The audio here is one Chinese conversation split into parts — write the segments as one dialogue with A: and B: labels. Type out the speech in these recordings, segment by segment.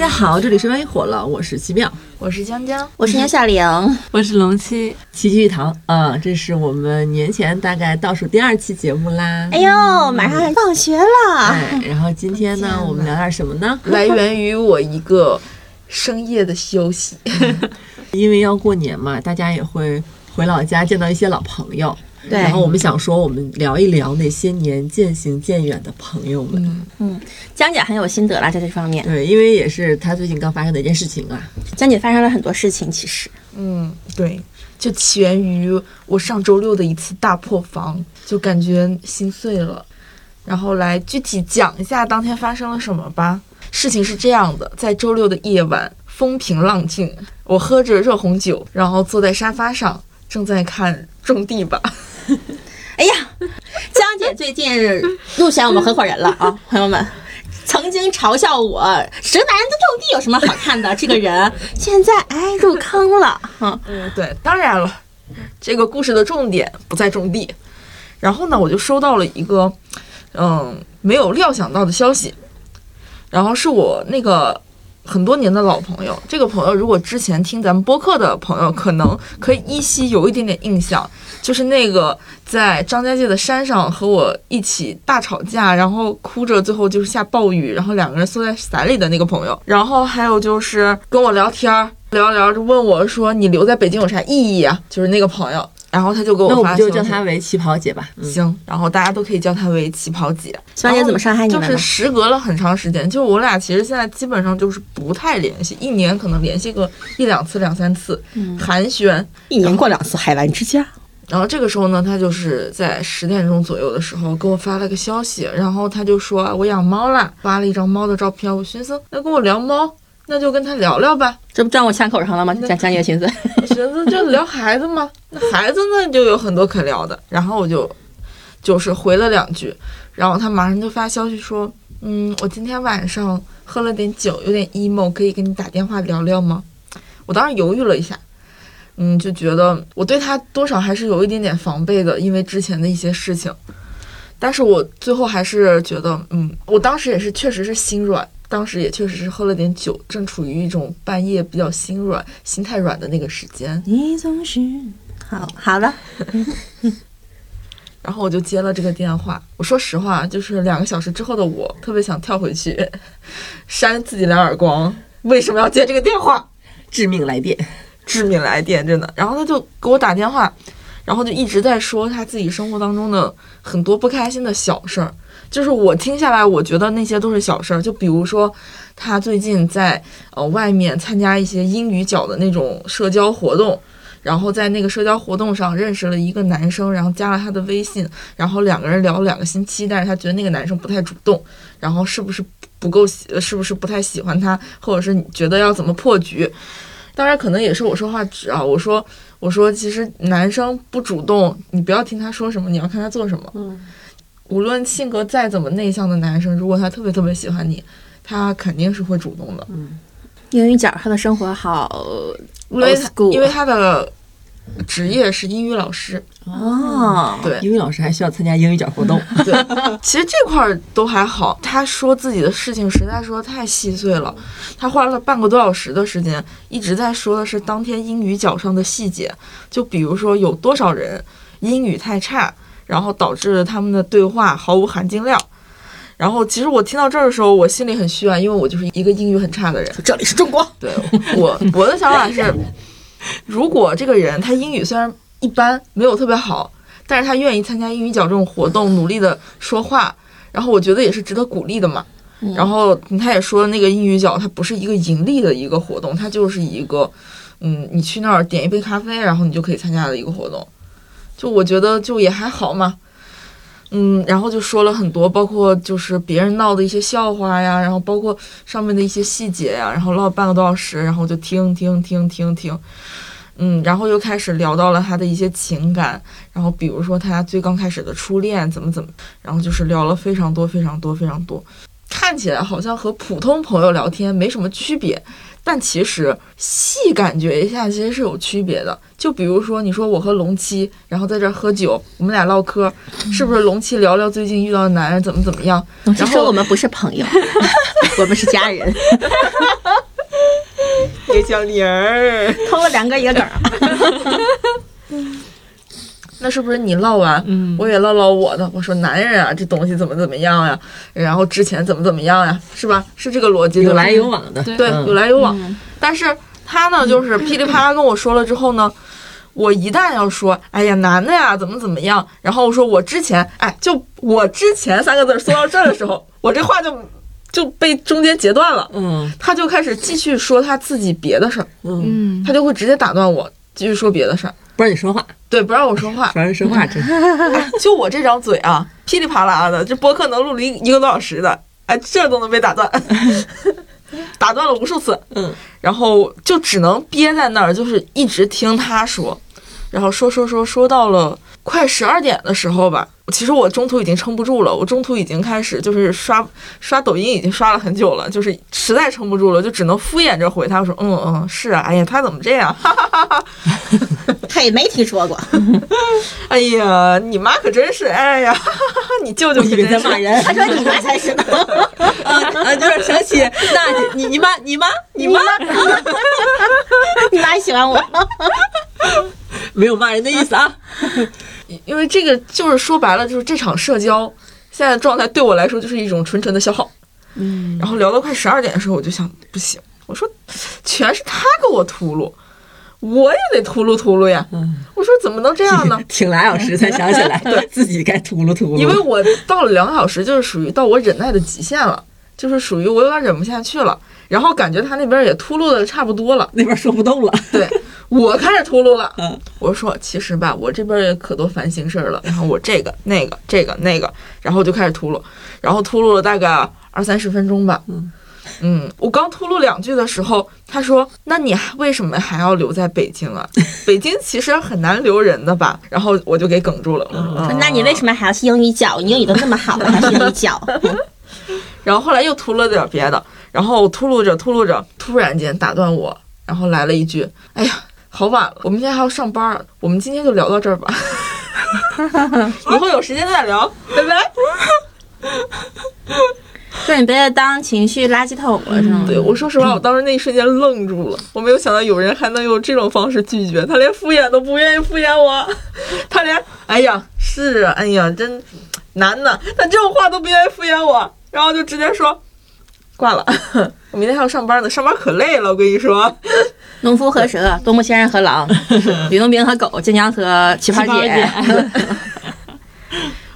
A: 家好，这里是万一火了，我是奇妙，
B: 我是江江，
C: 我是杨小玲，
D: 我是龙七，
A: 齐聚一堂啊！这是我们年前大概倒数第二期节目啦。
C: 哎呦，马上放学了。
A: 哎，然后今天呢，我们聊点什么呢？
B: 来源于我一个深夜的休息，
A: 因为要过年嘛，大家也会回老家见到一些老朋友。
C: 对，
A: 然后我们想说，我们聊一聊那些年渐行渐远的朋友们。
C: 嗯嗯，江姐很有心得啦，在这方面。
A: 对，因为也是她最近刚发生的一件事情啊。
C: 江姐发生了很多事情，其实。
B: 嗯，对，就起源于我上周六的一次大破防，就感觉心碎了。然后来具体讲一下当天发生了什么吧。事情是这样的，在周六的夜晚，风平浪静，我喝着热红酒，然后坐在沙发上，正在看《种地吧》。
C: 哎呀，江姐最近入选我们合伙人了啊，朋友们，曾经嘲笑我什么男人都种地有什么好看的？这个人。现在哎入坑了，
B: 哈嗯，对，当然了，这个故事的重点不在种地。然后呢，我就收到了一个嗯没有料想到的消息，然后是我那个。很多年的老朋友，这个朋友如果之前听咱们播客的朋友，可能可以依稀有一点点印象，就是那个在张家界的山上和我一起大吵架，然后哭着最后就是下暴雨，然后两个人缩在伞里的那个朋友。然后还有就是跟我聊天聊聊就问我说：“你留在北京有啥意义啊？”就是那个朋友。然后他就给我发，那
A: 我们就叫他为旗袍姐吧。
B: 行，然后大家都可以叫他为旗袍姐。
C: 旗袍姐怎么伤害你
B: 就是时隔了很长时间，就我俩其实现在基本上就是不太联系，一年可能联系个一两次、两三次，寒暄。
C: 一年过两次，海澜之家。
B: 然后这个时候呢，他就是在十点钟左右的时候给我发了个消息，然后他就说我养猫了，发了一张猫的照片。我寻思，那跟我聊猫。那就跟他聊聊吧，
C: 这不站我枪口上了吗？讲讲你的寻思，
B: 寻思就聊孩子嘛。那孩子呢，就有很多可聊的。然后我就就是回了两句，然后他马上就发消息说：“嗯，我今天晚上喝了点酒，有点 emo，可以给你打电话聊聊吗？”我当时犹豫了一下，嗯，就觉得我对他多少还是有一点点防备的，因为之前的一些事情。但是我最后还是觉得，嗯，我当时也是确实是心软。当时也确实是喝了点酒，正处于一种半夜比较心软、心太软的那个时间。
C: 你总是好好了，
B: 然后我就接了这个电话。我说实话，就是两个小时之后的我，特别想跳回去 扇自己两耳光。为什么要接这个电话？
A: 致命来电，
B: 致命来电，真的。然后他就给我打电话，然后就一直在说他自己生活当中的很多不开心的小事儿。就是我听下来，我觉得那些都是小事儿。就比如说，他最近在呃外面参加一些英语角的那种社交活动，然后在那个社交活动上认识了一个男生，然后加了他的微信，然后两个人聊了两个星期，但是他觉得那个男生不太主动，然后是不是不够喜，是不是不太喜欢他，或者是你觉得要怎么破局？当然，可能也是我说话直啊。我说，我说，其实男生不主动，你不要听他说什么，你要看他做什么。
C: 嗯。
B: 无论性格再怎么内向的男生，如果他特别特别喜欢你，他肯定是会主动的。
C: 嗯，英语角他的生活好，
B: 因为因为他的职业是英语老师
C: 哦，
B: 对，
A: 英语老师还需要参加英语角活动。
B: 对，其实这块儿都还好。他说自己的事情实在说太细碎了，他花了半个多小时的时间，一直在说的是当天英语角上的细节，就比如说有多少人英语太差。然后导致他们的对话毫无含金量。然后其实我听到这儿的时候，我心里很虚啊，因为我就是一个英语很差的人。
C: 这里是中国。
B: 对我我的想法是，如果这个人他英语虽然一般，没有特别好，但是他愿意参加英语角这种活动，努力的说话，然后我觉得也是值得鼓励的嘛。然后他也说，那个英语角它不是一个盈利的一个活动，它就是一个，嗯，你去那儿点一杯咖啡，然后你就可以参加的一个活动。就我觉得就也还好嘛，嗯，然后就说了很多，包括就是别人闹的一些笑话呀，然后包括上面的一些细节呀，然后唠半个多小时，然后就听听听听听，嗯，然后又开始聊到了他的一些情感，然后比如说他最刚开始的初恋怎么怎么，然后就是聊了非常多非常多非常多，看起来好像和普通朋友聊天没什么区别。但其实细感觉一下，其实是有区别的。就比如说，你说我和龙七，然后在这喝酒，我们俩唠嗑，是不是龙七聊聊最近遇到的男人怎么怎么样？
C: 然后我们不是朋友，我们是家人。
B: 小玲儿，
C: 偷了两个一个梗儿。
B: 那是不是你唠完，
A: 嗯
B: 我也唠唠我的？我说男人啊，这东西怎么怎么样呀？然后之前怎么怎么样呀？是吧？是这个逻辑，
A: 有来有往的，
B: 对，
A: 嗯
B: 有来有往。但是他呢，就是噼里啪啦跟我说了之后呢，我一旦要说，哎呀，男的呀，怎么怎么样，然后我说我之前，哎，就我之前三个字说到这儿的时候，我这话就就被中间截断了，
A: 嗯
B: 他就开始继续说他自己别的事儿，
A: 嗯，
C: 嗯，
B: 他就会直接打断我，继续说别的事儿，
A: 不让你说话，
B: 对，不让我说话
A: 不。让人说话，真是
B: 哎，就我这张嘴啊，噼里啪啦的，这播客能录了一一个多小时的，哎，这都能被打断，打断了无数次。
A: 嗯
B: 然后就只能憋在那儿，就是一直听他说，然后说说说说到了快十二点的时候吧。其实我中途已经撑不住了，我中途已经开始就是刷刷抖音，已经刷了很久了，就是实在撑不住了，就只能敷衍着回他说，嗯嗯是啊，哎呀他怎么这样？哈哈哈哈！
C: 嘿，没听说过，
B: 哎呀你妈可真是，哎呀，你舅舅可真是
A: 在骂人，
C: 他说你妈才是呢。
A: 啊啊，就是想起那你你妈你妈你妈
C: 你妈喜欢我，
A: 没有骂人的意思啊，
B: 因为这个就是说白了，就是这场社交现在的状态对我来说就是一种纯纯的消耗。
A: 嗯
B: 然后聊到快十二点的时候，我就想不行，我说全是他给我秃噜，我也得秃噜秃噜呀。
A: 嗯，
B: 我说怎么能这样呢？
A: 挺俩小时才想起来，对自己该秃噜秃噜，
B: 因为我到了两个小时，就是属于到我忍耐的极限了，就是属于我有点忍不下去了。然后感觉他那边也秃噜的差不多了，
A: 那边说不动了，
B: 对我开始秃噜了。
A: 嗯
B: 我说其实吧，我这边也可多烦心事儿了。然后我这个那个这个那个，然后就开始秃噜，然后秃噜了大概二三十分钟吧。
A: 嗯
B: 嗯，我刚秃噜两句的时候，他说：“那你为什么还要留在北京啊？北京其实很难留人的吧？”然后我就给哽住了。嗯
C: 那你为什么还要去英语角？你英语都那么好了，还去英语角？
B: 然后后来又秃了点别的，然后秃噜着秃噜着，突然间打断我，然后来了一句：“哎呀，好晚了，我明天还要上班儿，我们今天就聊到这儿吧，以后有时间再聊，拜拜。”
C: 说你别当情绪垃圾桶了，是吗？
B: 对我说实话，我当时那一瞬间愣住了，我没有想到有人还能用这种方式拒绝，他连敷衍都不愿意敷衍我，他连哎呀是啊，哎呀真难呐，他这种话都不愿意敷衍我，然后就直接说挂了，我明天还要上班呢，上班可累了，我跟你说。
C: 农夫和蛇，多木先生和狼，吕洞宾和狗，晋江和奇葩姐。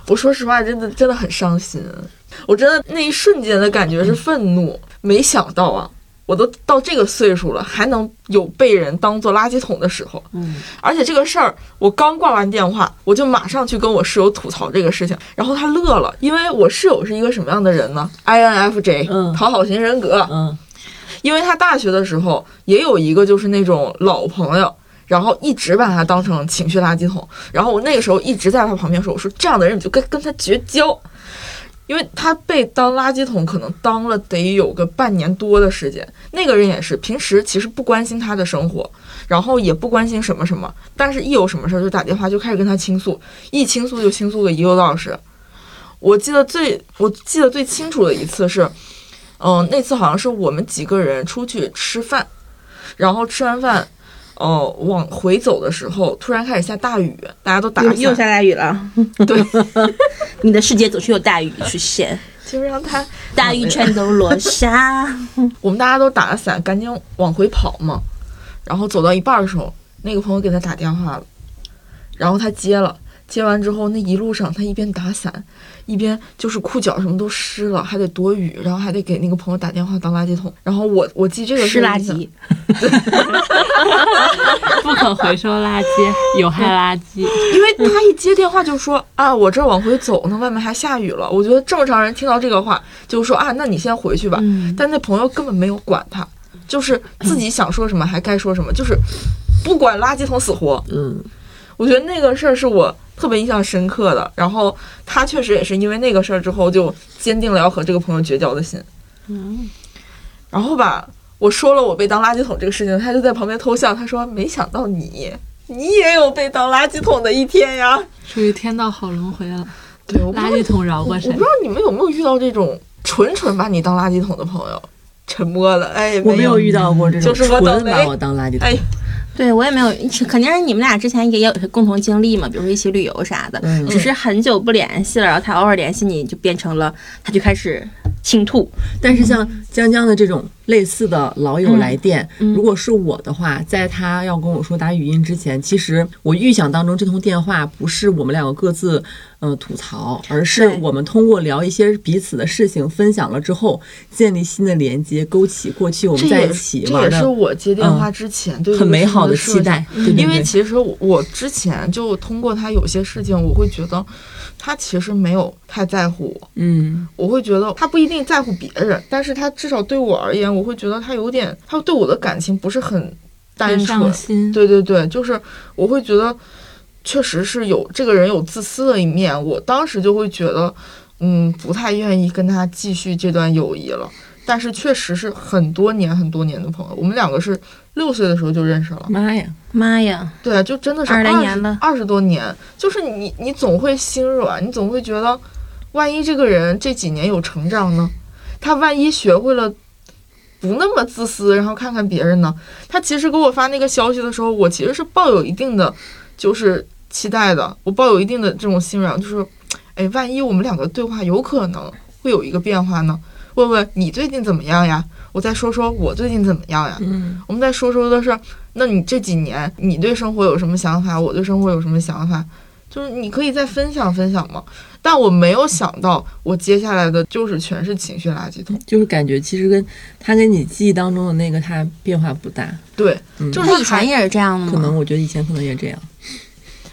B: 我说实话，真的真的很伤心。我真的那一瞬间的感觉是愤怒，没想到啊，我都到这个岁数了，还能有被人当做垃圾桶的时候。
A: 嗯，
B: 而且这个事儿，我刚挂完电话，我就马上去跟我室友吐槽这个事情，然后他乐了，因为我室友是一个什么样的人呢？INFJ，
A: 嗯
B: 讨好型人格。
A: 嗯
B: 因为他大学的时候也有一个就是那种老朋友，然后一直把他当成情绪垃圾桶。然后我那个时候一直在他旁边说：“我说这样的人你就跟跟他绝交，因为他被当垃圾桶可能当了得有个半年多的时间。那个人也是平时其实不关心他的生活，然后也不关心什么什么，但是一有什么事儿就打电话就开始跟他倾诉，一倾诉就倾诉个一个多小时。我记得最我记得最清楚的一次是。嗯，那次好像是我们几个人出去吃饭，然后吃完饭，哦、往回走的时候，突然开始下大雨，大家都打
C: 伞又。下大雨了，
B: 对，
C: 你的世界总是有大雨出现，
B: 就让他
C: 大雨全都落下。
B: 我们大家都打了伞，赶紧往回跑嘛。然后走到一半的时候，那个朋友给他打电话了，然后他接了，接完之后那一路上他一边打伞，一边就是裤脚什么都湿了，还得躲雨，然后还得给那个朋友打电话当垃圾桶。然后我我记这个
C: 湿垃圾，
D: 不可回收垃圾、有害垃圾。
B: 因为他一接电话就说啊，我这往回走呢，外面还下雨了。我觉得正常人听到这个话就说啊，那你先回去吧。
C: 嗯
B: 但那朋友根本没有管他，就是自己想说什么还该说什么，就是不管垃圾桶死活。
A: 嗯，
B: 我觉得那个事儿是我特别印象深刻的。然后他确实也是因为那个事儿之后，就坚定了要和这个朋友绝交的心。
C: 嗯，
B: 然后吧，我说了我被当垃圾桶这个事情，他就在旁边偷笑，他说：“没想到你，你也有被当垃圾桶的一天呀。”
D: 属于天道好轮回了，
B: 对，
D: 垃圾桶饶过谁
B: 我不知？道你们有没有遇到这种纯纯把你当垃圾桶的朋友？沉默了。哎，
A: 我没有遇到过这种
B: 就是我倒霉
A: 纯把我当垃圾桶。
B: 哎，
C: 对我也没有，肯定是你们俩之前也有共同经历嘛，比如说一起旅游啥的，
A: 嗯。
C: 只是很久不联系了，然后他偶尔联系你，就变成了他就开始倾吐。
A: 但是像江江的这种类似的老友来电，
C: 嗯。
A: 如果是我的话，在他要跟我说打语音之前，其实我预想当中这通电话不是我们两个各自呃吐槽，而是我们通过聊一些彼此的事情分享了之后，建立新的连接，勾起过去我们在一起玩的
B: 也是我接电话之前对
A: 很美好的期待。
B: 因为其实我我之前就通过他有些事情，我会觉得他其实没有太在乎我。
A: 嗯
B: 我会觉得他不一定在乎别人，但是他至少对我而言，我会觉得他有点，他对我的感情不是很单纯。
D: 心。
B: 对对对，就是我会觉得，确实是有这个人有自私的一面，我当时就会觉得，嗯，不太愿意跟他继续这段友谊了。但是确实是很多年很多年的朋友，我们两个是六岁的时候就认识了，
A: 妈呀，
C: 妈呀，
B: 对啊，就真的是二十
C: 年了
B: 二十多年，就是你你总会心软，你总会觉得，万一这个人这几年有成长呢？他万一学会了不那么自私，然后看看别人呢？他其实给我发那个消息的时候，我其实是抱有一定的就是期待的，我抱有一定的这种心软，就是，哎，万一我们两个对话有可能会有一个变化呢？问问你最近怎么样呀？我再说说我最近怎么样呀？
A: 嗯
B: 我们再说说的是，那你这几年你对生活有什么想法？我对生活有什么想法？就是你可以再分享分享吗。但我没有想到，我接下来的就是全是情绪垃圾桶。
A: 就是感觉其实跟他跟你记忆当中的那个他变化不大，
B: 对，
A: 嗯，
B: 就是
C: 他以前也是这样的吗？
A: 可能我觉得以前可能也这样，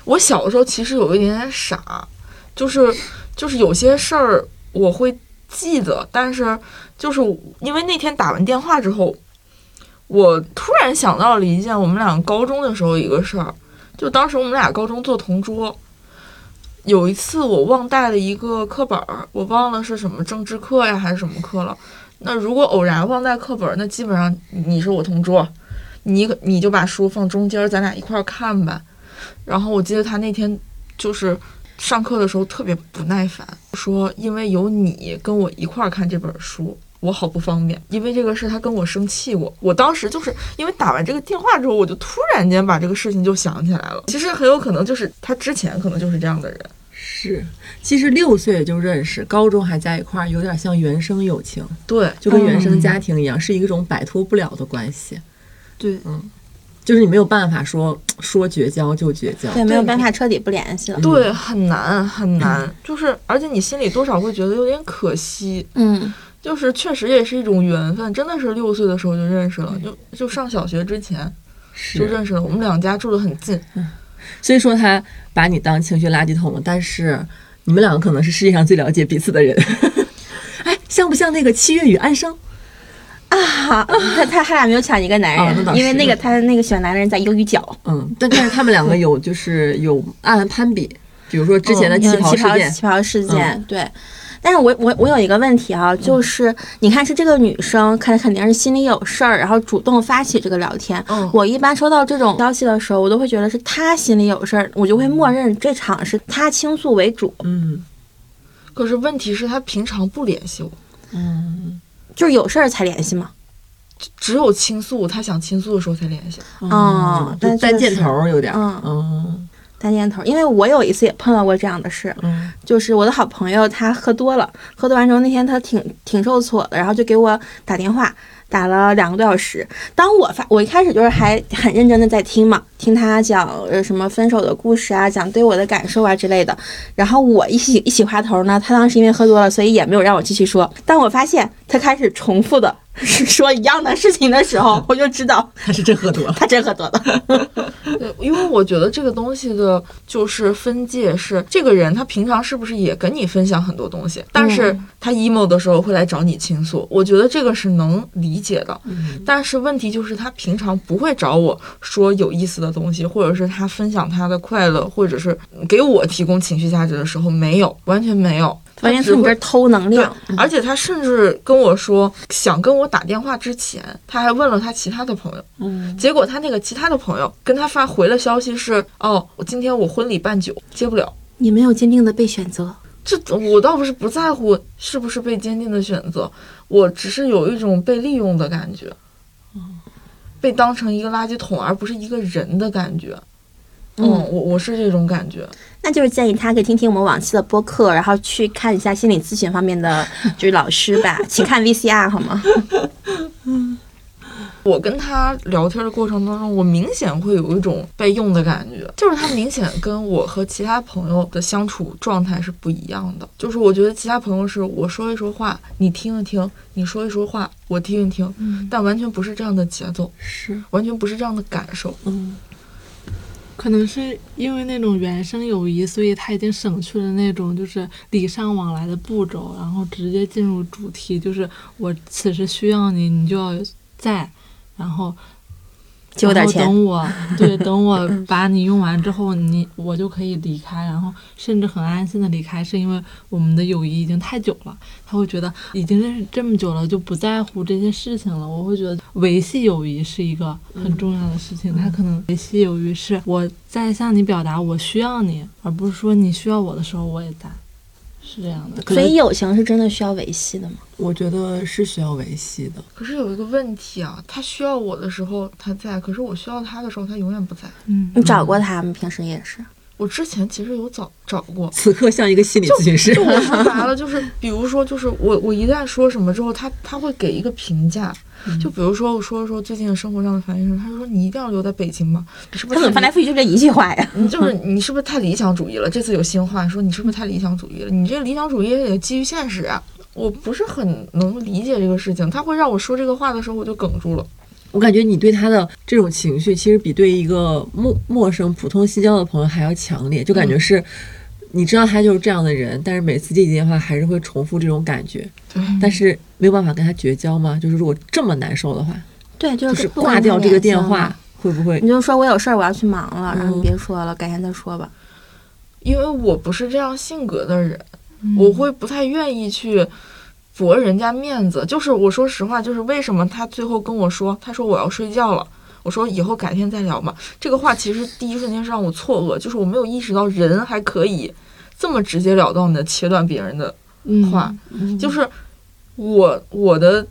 B: 我小的时候其实有一点点傻，就是就是有些事儿我会记得，但是就是因为那天打完电话之后，我突然想到了一件我们俩高中的时候一个事儿，就当时我们俩高中做同桌，有一次我忘带了一个课本儿，我忘了是什么政治课呀还是什么课了。那如果偶然忘带课本儿，那基本上你是我同桌，你你就把书放中间，咱俩一块儿看呗。然后我记得他那天就是上课的时候特别不耐烦，说因为有你跟我一块儿看这本书，我好不方便。因为这个事他跟我生气过，我当时就是因为打完这个电话之后，我就突然间把这个事情就想起来了。其实很有可能就是他之前可能就是这样的人。
A: 是，其实六岁就认识，高中还在一块儿，有点像原生友情，
B: 对
A: 就跟原生家庭一样，是一种摆脱不了的关系。
B: 对，
A: 就是你没有办法说 说绝交就绝交。
C: 对，没有办法彻底不联系了。
B: 对，很难很难，就是而且你心里多少会觉得有点可惜。
C: 嗯，
B: 就是确实也是一种缘分，真的是六岁的时候就认识了，就就上小学之前就认识了。我们两家住得很近，
A: 所以说他把你当情绪垃圾桶了，但是你们两个可能是世界上最了解彼此的人。哎，像不像那个七月与安生？
C: 好，他他他俩没有抢一个男人，因为那个他那个喜欢男的人在鱿鱼角。
A: 嗯，但但是他们两个有就是有暗暗攀比，比如说之前的旗
C: 嗯
A: 袍事件，
C: 旗袍事件，对。但是我我我有一个问题啊，就是你看是这个女生，肯肯定是心里有事儿，然后主动发起这个聊天。
B: 嗯。
C: 我一般收到这种消息的时候，我都会觉得是她心里有事儿，我就会默认这场是她倾诉为主，
A: 嗯。
B: 可是问题是，他平常不联系我，
A: 嗯
C: 就是有事儿才联系嘛。
B: 只有倾诉，他想倾诉的时候才联系。
C: 哦
A: 就单箭头有点，
C: 嗯
A: 嗯
C: 单箭头，因为我有一次也碰到过这样的事，
A: 嗯
C: 就是我的好朋友他喝多了，喝多完之后那天他挺挺受挫的，然后就给我打电话，打了两个多小时。当我发我一开始就是还很认真的在听嘛，听他讲呃什么分手的故事啊，讲对我的感受啊之类的。然后我一起一起滑头呢，他当时因为喝多了，所以也没有让我继续说。但我发现他开始重复的 说一样的事情的时候，我就知道
A: 他是真喝多了。
C: 他真喝多了。
B: 对，因为我觉得这个东西的，就是分界是这个人他平常是不是也跟你分享很多东西，但是他 emo 的时候会来找你倾诉，我觉得这个是能理解的。但是问题就是他平常不会找我说有意思的东西，或者是他分享他的快乐，或者是给我提供情绪价值的时候，没有，完全没有。
C: 完全
B: 只会
C: 从你这偷能
B: 对
C: 量。，
B: 而且他甚至跟我说，想跟我打电话之前，他还问了他其他的朋友。
A: 嗯，
B: 结果他那个其他的朋友跟他发回了消息是：哦，我今天我婚礼办酒，接不了。
C: 你没有坚定的被选择。
B: 这我倒不是不在乎是不是被坚定的选择，我只是有一种被利用的感觉，被当成一个垃圾桶而不是一个人的感觉。嗯，我我是这种感觉。
C: 那就是建议他可以听听我们往期的播客，然后去看一下心理咨询方面的 就是老师吧，请看 VCR 好吗？
B: 我跟他聊天的过程当中，我明显会有一种被用的感觉，就是他明显跟我和其他朋友的相处状态是不一样的。就是我觉得其他朋友是我说一说话，你听一听；你说一说话，我听一听。
A: 嗯，
B: 但完全不是这样的节奏，
A: 是，
B: 完全不是这样的感受。
A: 嗯，
D: 可能是因为那种原生友谊，所以他已经省去了那种就是礼尚往来的步骤，然后直接进入主题，就是我此时需要你，你就要在，然后
C: 借我点钱。
D: 等我对，等我把你用完之后，你我就可以离开，然后甚至很安心的离开，是因为我们的友谊已经太久了。他会觉得已经认识这么久了，就不在乎这些事情了。我会觉得维系友谊是一个很重要的事情。他可能维系友谊是我在向你表达我需要你，而不是说你需要我的时候我也在，是这样的。
C: 所以友情是真的需要维系的吗？
A: 我觉得是需要维系的。
B: 可是有一个问题啊，他需要我的时候他在，可是我需要他的时候他永远不在。
D: 嗯，
C: 你找过他吗？平时也是。
B: 我之前其实有找找过，
A: 此刻像一个心理咨询师
B: 就，我说白了，就是比如说，就是我我一旦说什么之后，他他会给一个评价。就比如说我说说最近的生活上的烦心事，他就说你一定要留在北京吗？你是不是
C: 他怎么翻来覆去就这一句话呀？
B: 你就是你是不是太理想主义了？这次有新话说你是不是太理想主义了？你这理想主义也得基于现实啊！我不是很能理解这个事情，他会让我说这个话的时候我就哽住了。
A: 我感觉你对他的这种情绪，其实比对一个陌陌生、普通新交的朋友还要强烈，就感觉是。你知道他就是这样的人，但是每次接起电话还是会重复这种感觉，
B: 对，
A: 但是没有办法跟他绝交吗？就是如果这么难受的话，
C: 对，就
A: 就是挂掉这个电话，会不会
C: 你就说我有事儿，我要去忙了，然后你
A: 嗯
C: 别说了，改天再说吧。
B: 因为我不是这样性格的人，
D: 嗯
B: 我会不太愿意去驳人家面子。就是我说实话，就是为什么他最后跟我说，他说我要睡觉了。我说以后改天再聊嘛。这个话其实第一瞬间是让我错愕，就是我没有意识到人还可以这么直截了当的切断别人的
D: 嗯
B: 话。就是我我的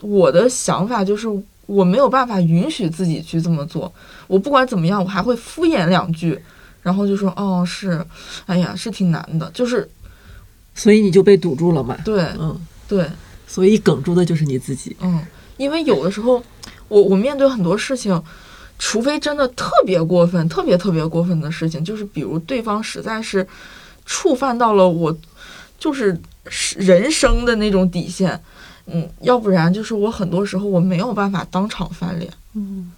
B: 我的想法就是我没有办法允许自己去这么做。我不管怎么样，我还会敷衍两句，然后就说哦是，哎呀是挺难的，就是
A: 所以你就被堵住了嘛？
B: 对
A: 嗯，
B: 对，
A: 所以梗住的就是你自己。
B: 嗯，因为有的时候我我面对很多事情。除非真的特别过分、特别特别过分的事情，就是比如对方实在是触犯到了我就是人生的那种底线，嗯，要不然就是我很多时候我没有办法当场翻脸，嗯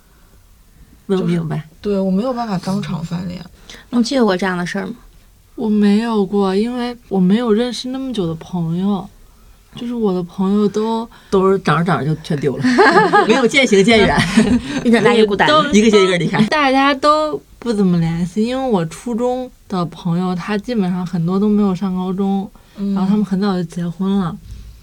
A: 能
B: 就是
A: 明白？
B: 对我没有办法当场翻脸。
C: 龙记有过这样的事儿吗？
D: 我没有过，因为我没有认识那么久的朋友，就是我的朋友都
A: 都是长着长着就全丢了，没有渐行渐远，
C: 越长大越孤单。
D: 都
A: 一个接一个离开。
D: 大家都不怎么联系，因为我初中的朋友，他基本上很多都没有上高中，
B: 嗯，
D: 然后他们很早就结婚了。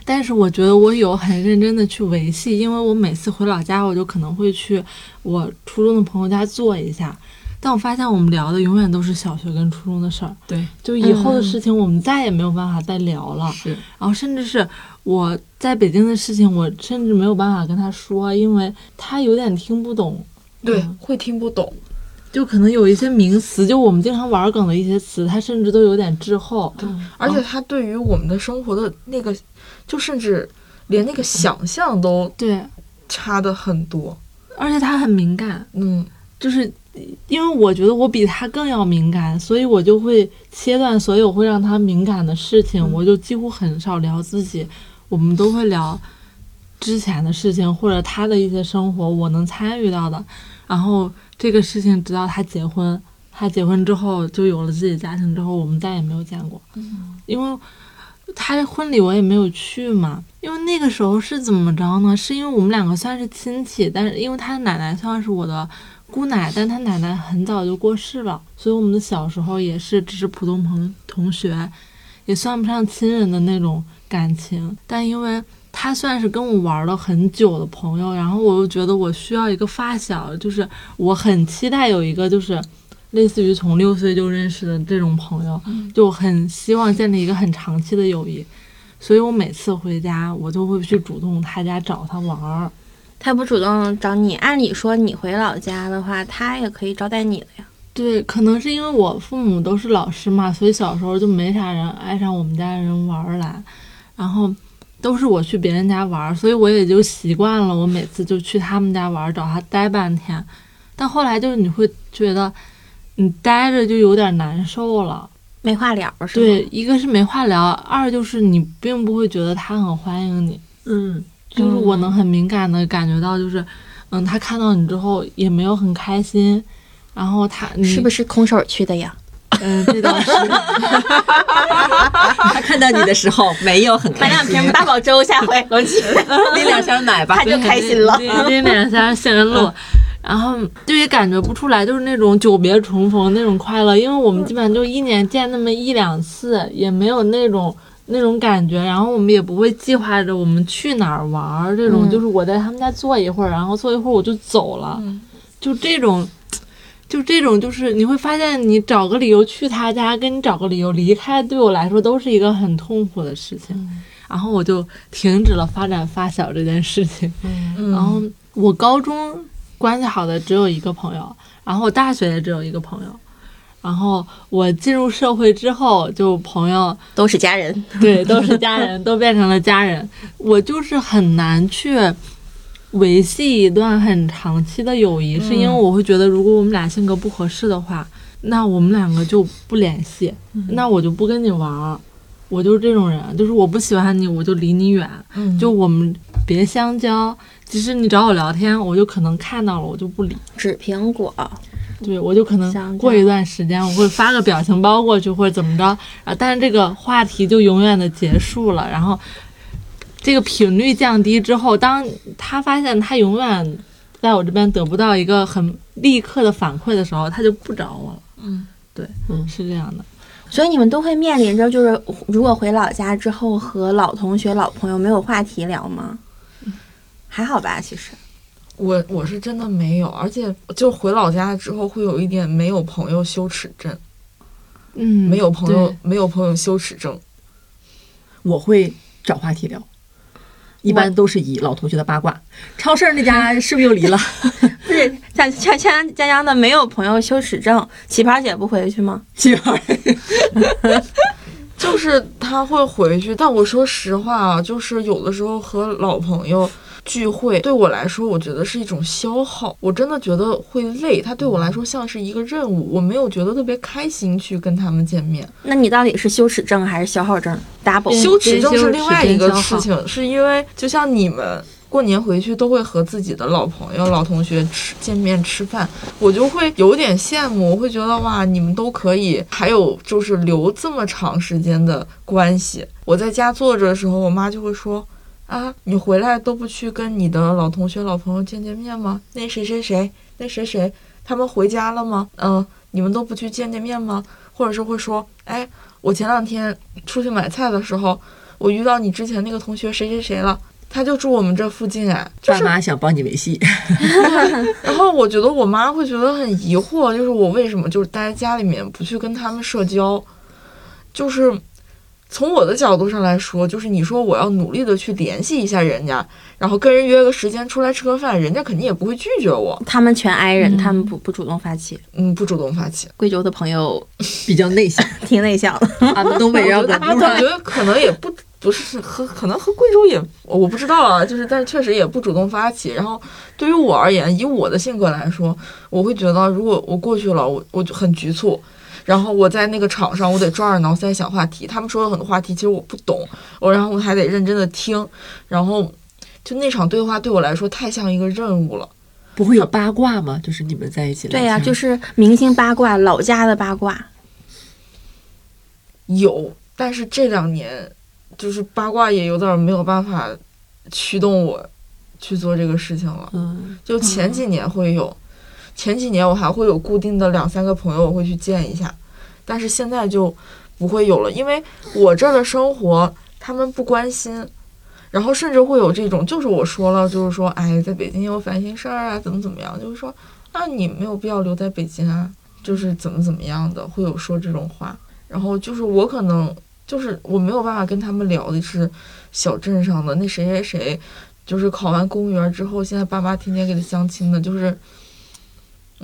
D: 但是我觉得我有很认真的去维系，因为我每次回老家，我就可能会去我初中的朋友家坐一下。但我发现我们聊的永远都是小学跟初中的事儿，
A: 对，
D: 就以后的事情我们再也没有办法再聊了。
A: 是
D: 然后甚至是我在北京的事情，我甚至没有办法跟他说，因为他有点听不懂。
B: 对
D: 嗯
B: 会听不懂。
D: 就可能有一些名词，就我们经常玩梗的一些词，他甚至都有点滞后。
B: 对而且他对于我们的生活的那个，就甚至连那个想象都
D: 对，
B: 差的很多。
D: 而且他很敏感，
B: 嗯，
D: 就是因为我觉得我比他更要敏感，所以我就会切断所有会让他敏感的事情，我就几乎很少聊自己，我们都会聊之前的事情或者他的一些生活，我能参与到的。然后这个事情直到他结婚，他结婚之后就有了自己的家庭之后，我们再也没有见过，因为他的婚礼我也没有去嘛。因为那个时候是怎么着呢？是因为我们两个算是亲戚，但是因为他奶奶算是我的姑奶，但她奶奶很早就过世了，所以我们的小时候也是只是普通朋同学，也算不上亲人的那种感情。但因为她算是跟我玩了很久的朋友，然后我又觉得我需要一个发小，就是我很期待有一个就是类似于从六岁就认识的这种朋友，就很希望建立一个很长期的友谊。所以我每次回家，我都会去主动他家找他玩儿。
C: 他不主动找你，按理说你回老家的话，他也可以招待你的呀。
D: 对，可能是因为我父母都是老师嘛，所以小时候就没啥人爱上我们家人玩儿来，然后都是我去别人家玩儿，所以我也就习惯了。我每次就去他们家玩儿，找他待半天。但后来就是你会觉得，你待着就有点难受了。
C: 没话聊是吗？
D: 对，一个是没话聊，二就是你并不会觉得他很欢迎你。
A: 嗯，
D: 就是我能很敏感的感觉到，就是，嗯，他看到你之后也没有很开心，然后他你
C: 是不是空手去的呀？
D: 嗯，这倒是。
A: 他看到你的时候没有很开心买两
C: 瓶八宝粥，下回回去。
A: 拎两箱奶吧
C: 他。就开心了。
D: 拎拎两箱杏仁露，然后就也感觉不出来，就是那种久别重逢那种快乐，因为我们基本上就一年见那么一两次，也没有那种那种感觉，然后我们也不会计划着我们去哪儿玩儿，这种、
C: 嗯
D: 就是我在他们家坐一会儿，然后坐一会儿我就走了，就这种。就这种，就是你会发现，你找个理由去他家，跟你找个理由离开，对我来说都是一个很痛苦的事情。然后我就停止了发展发小这件事情。
B: 嗯
D: 然后我高中关系好的只有一个朋友，然后我大学也只有一个朋友。然后我进入社会之后，就朋友
C: 都是家人，
D: 对都是家人，都变成了家人。我就是很难去维系一段很长期的友谊，是因为我会觉得，如果我们俩性格不合适的话，那我们两个就不联系，那我就不跟你玩儿。我就是这种人，就是我不喜欢你，我就离你远。
B: 嗯
D: 就我们别香蕉。其实你找我聊天，我就可能看到了，我就不理。
C: 纸苹果。
D: 对，我就可能过一段时间，我会发个表情包过去，或者怎么着啊，但是这个话题就永远的结束了。然后这个频率降低之后，当他发现他永远在我这边得不到一个很立刻的反馈的时候，他就不找我了。
B: 嗯，
D: 对，
A: 嗯
D: 是这样的。
C: 所以你们都会面临着，就是如果回老家之后和老同学、老朋友没有话题聊吗？还好吧，其实。
B: 我我是真的没有，而且就回老家之后会有一点没有朋友羞耻症，
D: 嗯，
B: 没有朋友没有朋友羞耻症。
A: 我会找话题聊，一般都是以老同学的八卦。超市那家是不是又离了？
C: 不是像像像江江的没有朋友羞耻症，奇葩姐不回去吗？
A: 媳妇儿，
B: 就是他会回去，但我说实话啊，就是有的时候和老朋友聚会，对我来说，我觉得是一种消耗，我真的觉得会累。它对我来说像是一个任务，我没有觉得特别开心去跟他们见面。
C: 那你到底是羞耻症还是消耗症？double
D: 边
B: 羞耻症是另外一个事情，是因为就像你们过年回去都会和自己的老朋友、老同学吃见面吃饭，我就会有点羡慕，我会觉得哇，你们都可以，还有就是留这么长时间的关系。我在家坐着的时候，我妈就会说。啊，你回来都不去跟你的老同学、老朋友见见面吗？那谁谁谁，那谁谁，他们回家了吗？嗯、你们都不去见见面吗？或者是会说，哎，我前两天出去买菜的时候，我遇到你之前那个同学谁谁谁了，他就住我们这附近哎，就是，
A: 爸妈想帮你维系，
B: 然后我觉得我妈会觉得很疑惑，就是我为什么就是待在家里面不去跟他们社交，就是从我的角度上来说，就是你说我要努力的去联系一下人家，然后跟人约个时间出来吃个饭，人家肯定也不会拒绝我，
C: 他们全挨人，
D: 嗯
C: 他们不不主动发起。
B: 嗯，不主动发起。
C: 贵州的朋友
A: 比较内向。
C: 挺内向的，
A: 啊，东北要管住
B: 我觉得可能也不不是和可能和贵州也我不知道啊，就是但是确实也不主动发起。然后对于我而言，以我的性格来说，我会觉得如果我过去了，我我就很局促。然后我在那个场上，我得抓耳挠腮想话题。他们说的很多话题，其实我不懂，我然后我还得认真的听。然后就那场对话对我来说太像一个任务了。
A: 不会有八卦吗？就是你们在一起聊
C: 对呀、
A: 天
C: 就是明星八卦，老家的八卦。
B: 有，但是这两年就是八卦也有点没有办法驱动我去做这个事情了。
A: 嗯，
B: 就前几年会有，前几年我还会有固定的两三个朋友我会去见一下，但是现在就不会有了，因为我这儿的生活他们不关心，然后甚至会有这种，就是我说了，就是说，哎，在北京有烦心事儿啊，怎么怎么样，就是说，那你没有必要留在北京啊，就是怎么怎么样的，会有说这种话。然后就是我可能就是我没有办法跟他们聊的是小镇上的那谁谁谁，就是考完公务员之后，现在爸妈天天给他相亲的，就是。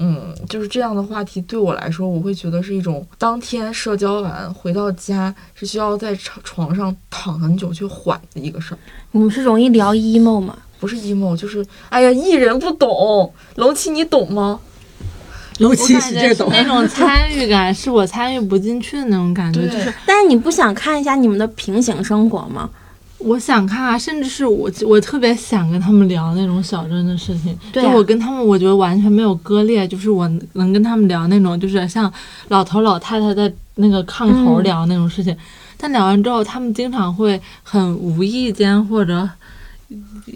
B: 嗯，就是这样的话题对我来说，我会觉得是一种当天社交完回到家是需要在床床上躺很久去缓的一个事儿。
C: 你们是容易聊 emo 吗？
B: 不是 emo，就是哎呀，艺人不懂，龙七你懂吗？
A: 楼七
D: 我感觉那种 参与感，是我参与不进去的那种感觉，就是
C: 但是你不想看一下你们的平行生活吗？
D: 我想看啊，甚至是我我特别想跟他们聊那种小镇的事情，
C: 对啊
D: 就我跟他们，我觉得完全没有割裂，就是我能跟他们聊那种，就是像老头老太太在那个炕头
C: 嗯
D: 聊那种事情。但聊完之后，他们经常会很无意间或者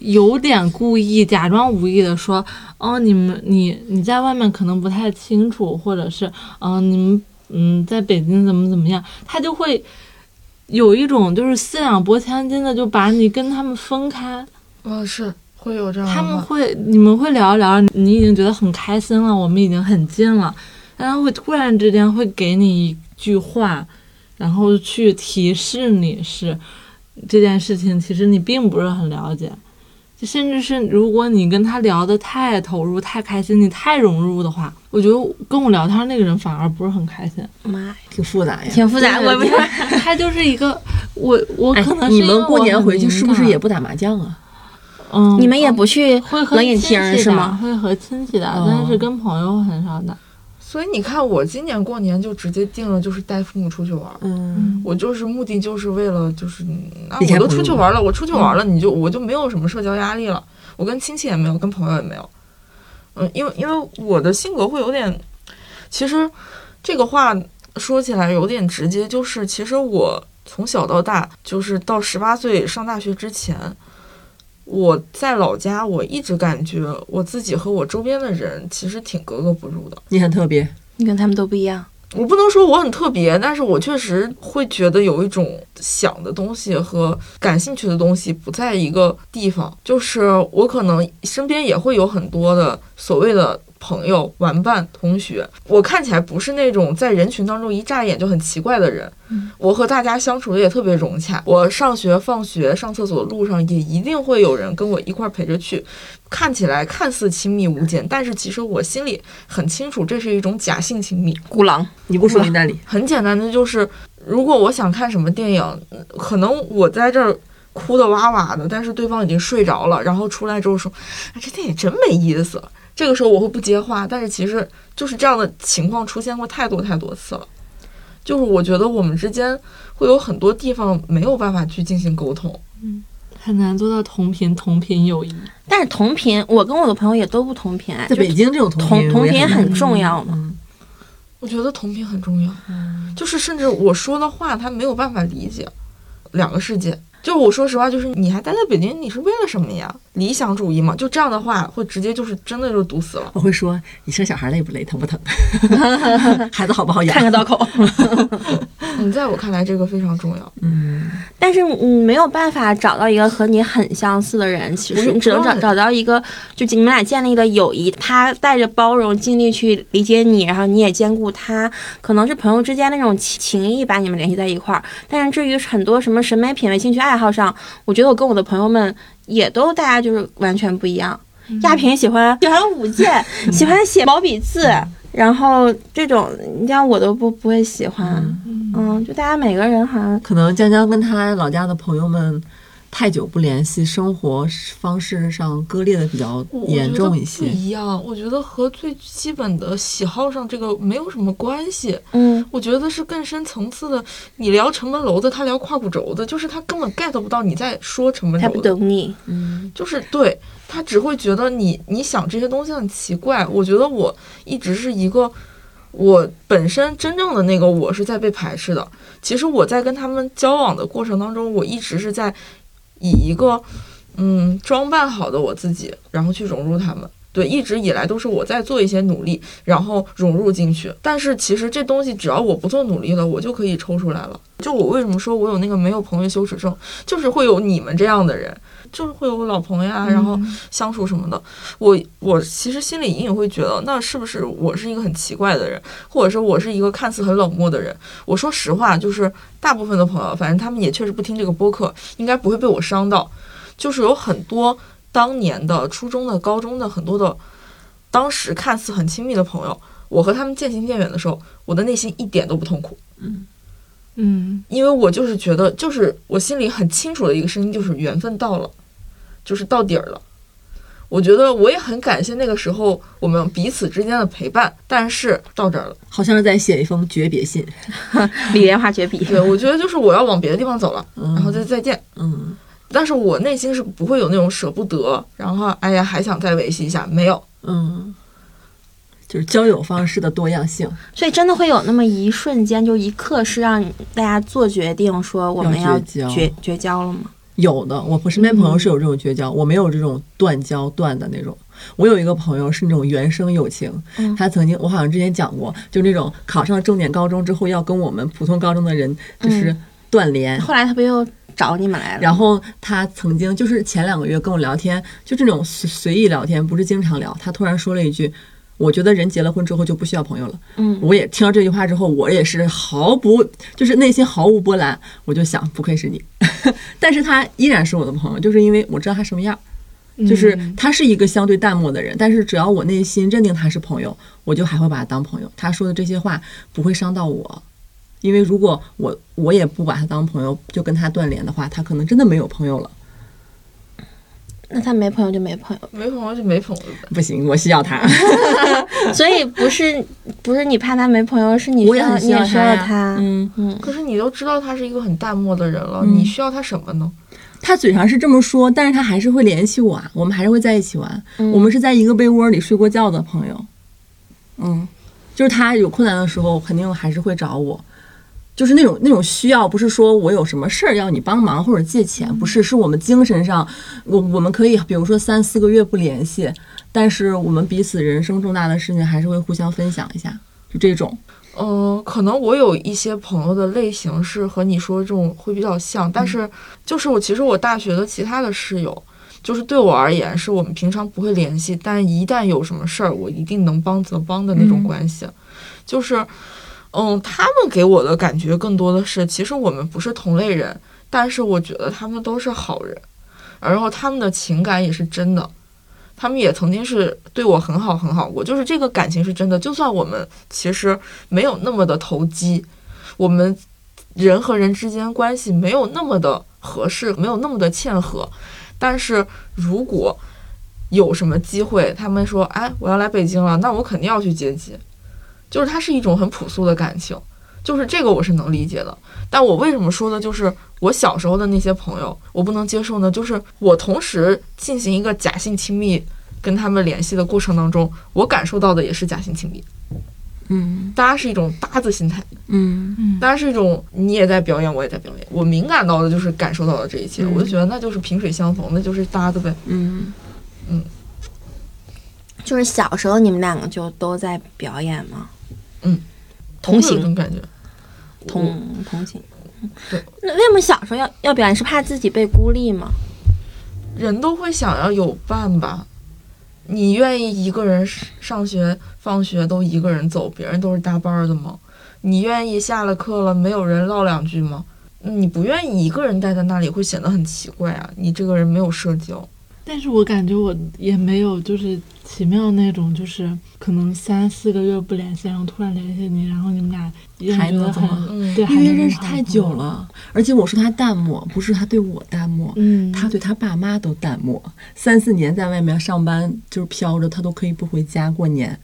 D: 有点故意假装无意的说：“哦，你们你你在外面可能不太清楚，或者是嗯、呃你们嗯在北京怎么怎么样。”他就会有一种就是四两拨千斤的，就把你跟他们分开。
B: 嗯，是会有这样。
D: 他们会，你们会聊一聊，你已经觉得很开心了，我们已经很近了，但他会突然之间会给你一句话，然后去提示你是这件事情，其实你并不是很了解。就甚至是如果你跟他聊得太投入、太开心，你太融入的话，我觉得跟我聊天那个人反而不是很开心。
C: 妈呀，
A: 挺复杂呀。
C: 挺复杂，我也不是。
D: 他就是一个我，我
A: 哎
D: 可能，是
A: 你们过年回去是不是也不打麻将啊？
D: 嗯，
C: 你们也不去
D: 会和
C: 冷饮
D: 亲
C: 是吗？
D: 会和亲戚打，
A: 哦
D: 但是跟朋友很少打。
B: 所以你看，我今年过年就直接定了，就是带父母出去玩儿。
A: 嗯，
B: 我就是目的就是为了就是，嗯那我都出去玩了，我出去玩了，你就我就没有什么社交压力了。我跟亲戚也没有，跟朋友也没有。嗯，因为因为我的性格会有点，其实这个话说起来有点直接，就是其实我从小到大，就是到十八岁上大学之前，我在老家，我一直感觉我自己和我周边的人其实挺格格不入的。
A: 你很特别，
C: 你跟他们都不一样。
B: 我不能说我很特别，但是我确实会觉得有一种想的东西和感兴趣的东西不在一个地方。就是我可能身边也会有很多的所谓的朋友、玩伴、同学，我看起来不是那种在人群当中一乍眼就很奇怪的人。我和大家相处的也特别融洽。我上学、放学、上厕所的路上也一定会有人跟我一块儿陪着去。看起来看似亲密无间，但是其实我心里很清楚，这是一种假性亲密。
C: 孤狼，
A: 你不说你那里，
B: 很简单的就是，如果我想看什么电影，嗯可能我在这儿哭的哇哇的，但是对方已经睡着了，然后出来之后说：“啊，这电影真没意思。”这个时候我会不接话，但是其实就是这样的情况出现过太多太多次了。就是我觉得我们之间会有很多地方没有办法去进行沟通。
D: 嗯很难做到同频同频友谊。
C: 但是同频，我跟我的朋友也都不同频，
A: 在北京这种同
C: 同
A: 频
C: 同频很重要吗。
A: 嗯，
B: 我觉得同频很重要，就是甚至我说的话他没有办法理解，两个世界。就是我说实话，就是你还待在北京，你是为了什么呀？理想主义嘛，就这样的话会直接就是真的就堵死了。
A: 我会说你生小孩累不累，疼不疼，孩子好不好养
C: 看？个刀口。
B: 嗯，在我看来这个非常重要。
A: 嗯，
C: 但是你没有办法找到一个和你很相似的人，其实你只能找找到一个，就你们俩建立的友谊，他带着包容，尽力去理解你，然后你也兼顾他，可能是朋友之间那种情情谊把你们联系在一块儿。但是至于很多什么审美、品味、兴趣爱好上，我觉得我跟我的朋友们也都大家就是完全不一样。亚萍喜欢喜欢舞剑，喜欢写毛笔字，然后这种你像我都不不会喜欢，嗯，就大家每个人好像
A: 可能江江跟他老家的朋友们太久不联系，生活方式上割裂的比较严重一
B: 些不。一样，我觉得和最基本的喜好上这个没有什么关系。
C: 嗯。
B: 我觉得是更深层次的。你聊城门楼子，他聊胯骨轴子，就是他根本 get 不到你在说城门
C: 他不。懂你，
A: 嗯，
B: 就是对他只会觉得你你想这些东西很奇怪。我觉得我一直是一个，我本身真正的那个我是在被排斥的。其实我在跟他们交往的过程当中，我一直是在以一个嗯装扮好的我自己，然后去融入他们。对，一直以来都是我在做一些努力，然后融入进去。但是其实这东西只要我不做努力了，我就可以抽出来了。就我为什么说我有那个没有朋友羞耻症，就是会有你们这样的人，就是会有老朋友啊，然后相处什么的。我我其实心里隐隐会觉得，那是不是我是一个很奇怪的人，或者说我是一个看似很冷漠的人？我说实话，就是大部分的朋友，反正他们也确实不听这个播客，应该不会被我伤到。就是有很多。当年的初中的、高中的很多的，当时看似很亲密的朋友，我和他们渐行渐远的时候，我的内心一点都不痛苦。
A: 嗯
D: 嗯
B: 因为我就是觉得，就是我心里很清楚的一个声音，就是缘分到了，就是到底儿了。我觉得我也很感谢那个时候我们彼此之间的陪伴，但是到这儿了。
A: 好像是在写一封诀别信。
C: 李莲花绝笔。
B: 对，我觉得就是我要往别的地方走了，
A: 嗯
B: 然后再再见。
A: 嗯
B: 但是我内心是不会有那种舍不得，然后哎呀还想再维系一下，没有。
A: 嗯，就是交友方式的多样性。
C: 所以真的会有那么一瞬间，就一刻是让大家做决定，说我们要
A: 要绝交
C: 绝绝交了吗？
A: 有的，我身边朋友是有这种绝交，我没有这种断交断的那种。我有一个朋友是那种原生友情，
C: 嗯
A: 他曾经我好像之前讲过，就那种考上重点高中之后要跟我们普通高中的人就是断联，
C: 后来他不又找你们来了？
A: 然后他曾经就是前两个月跟我聊天，就这种随随意聊天，不是经常聊。他突然说了一句：“我觉得人结了婚之后就不需要朋友了。”
C: 嗯，
A: 我也听到这句话之后，我也是毫不就是内心毫无波澜，我就想不愧是你。但是他依然是我的朋友，就是因为我知道他什么样。就是
D: 嗯
A: 他是一个相对淡漠的人，但是只要我内心认定他是朋友，我就还会把他当朋友。他说的这些话不会伤到我，因为如果我我也不把他当朋友，就跟他断联的话，他可能真的没有朋友了。
C: 那他没朋友就没朋友，
B: 没朋友就没朋友呗。
A: 不行，我需要他。
C: 所以不是不是你怕他没朋友，是你
A: 我也
C: 需要
A: 很需要
C: 你也需要
A: 他。嗯，
C: 嗯，
B: 可是你都知道他是一个很淡漠的人了，
A: 嗯
B: 你需要他什么呢？
A: 他嘴上是这么说，但是他还是会联系我啊，我们还是会在一起玩。
C: 嗯
A: 我们是在一个被窝里睡过觉的朋友。嗯，就是他有困难的时候，肯定还是会找我。就是那种那种需要，不是说我有什么事儿要你帮忙或者借钱，不是，是我们精神上，我我们可以比如说三四个月不联系，但是我们彼此人生重大的事情还是会互相分享一下，就这种。
B: 嗯、可能我有一些朋友的类型是和你说这种会比较像，但是就是我其实我大学的其他的室友，就是对我而言是我们平常不会联系，但一旦有什么事儿，我一定能帮则帮的那种
A: 嗯
B: 关系。就是，嗯，他们给我的感觉更多的是，其实我们不是同类人，但是我觉得他们都是好人，然后他们的情感也是真的。他们也曾经是对我很好很好过，就是这个感情是真的。就算我们其实没有那么的投机，我们人和人之间关系没有那么的合适，没有那么的契合，但是如果有什么机会，他们说，哎，我要来北京了，那我肯定要去接机。就是它是一种很朴素的感情，就是这个我是能理解的。但我为什么说的就是我小时候的那些朋友，我不能接受呢？就是我同时进行一个假性亲密跟他们联系的过程当中，我感受到的也是假性亲密，
A: 嗯
B: 大家是一种搭子心态，
A: 嗯
D: 嗯
B: 大家是一种你也在表演，我也在表演，我敏感到的就是感受到了这一切，
A: 嗯
B: 我就觉得那就是萍水相逢，那就是搭子呗。
A: 嗯嗯，
C: 就是小时候你们两个就都在表演吗？同
B: 我会有
C: 行
B: 这种感觉，
C: 同同行。
B: 对。
C: 那为什么小时候要要表演？是怕自己被孤立吗？
B: 人都会想要有伴吧？你愿意一个人上学、放学都一个人走，别人都是搭班儿的吗？你愿意下了课了没有人唠两句吗？你不愿意一个人待在那里，会显得很奇怪啊！你这个人没有社交，
D: 但是我感觉我也没有就是奇妙那种，就是可能三四个月不联系，然后突然联系你，然后你们俩
A: 还能这么
B: 嗯
D: 对，
A: 因为认识太。久了，而且我说他淡漠，不是他对我淡漠，
D: 嗯，
A: 他对他爸妈都淡漠，三四年在外面上班就是飘着，他都可以不回家过年。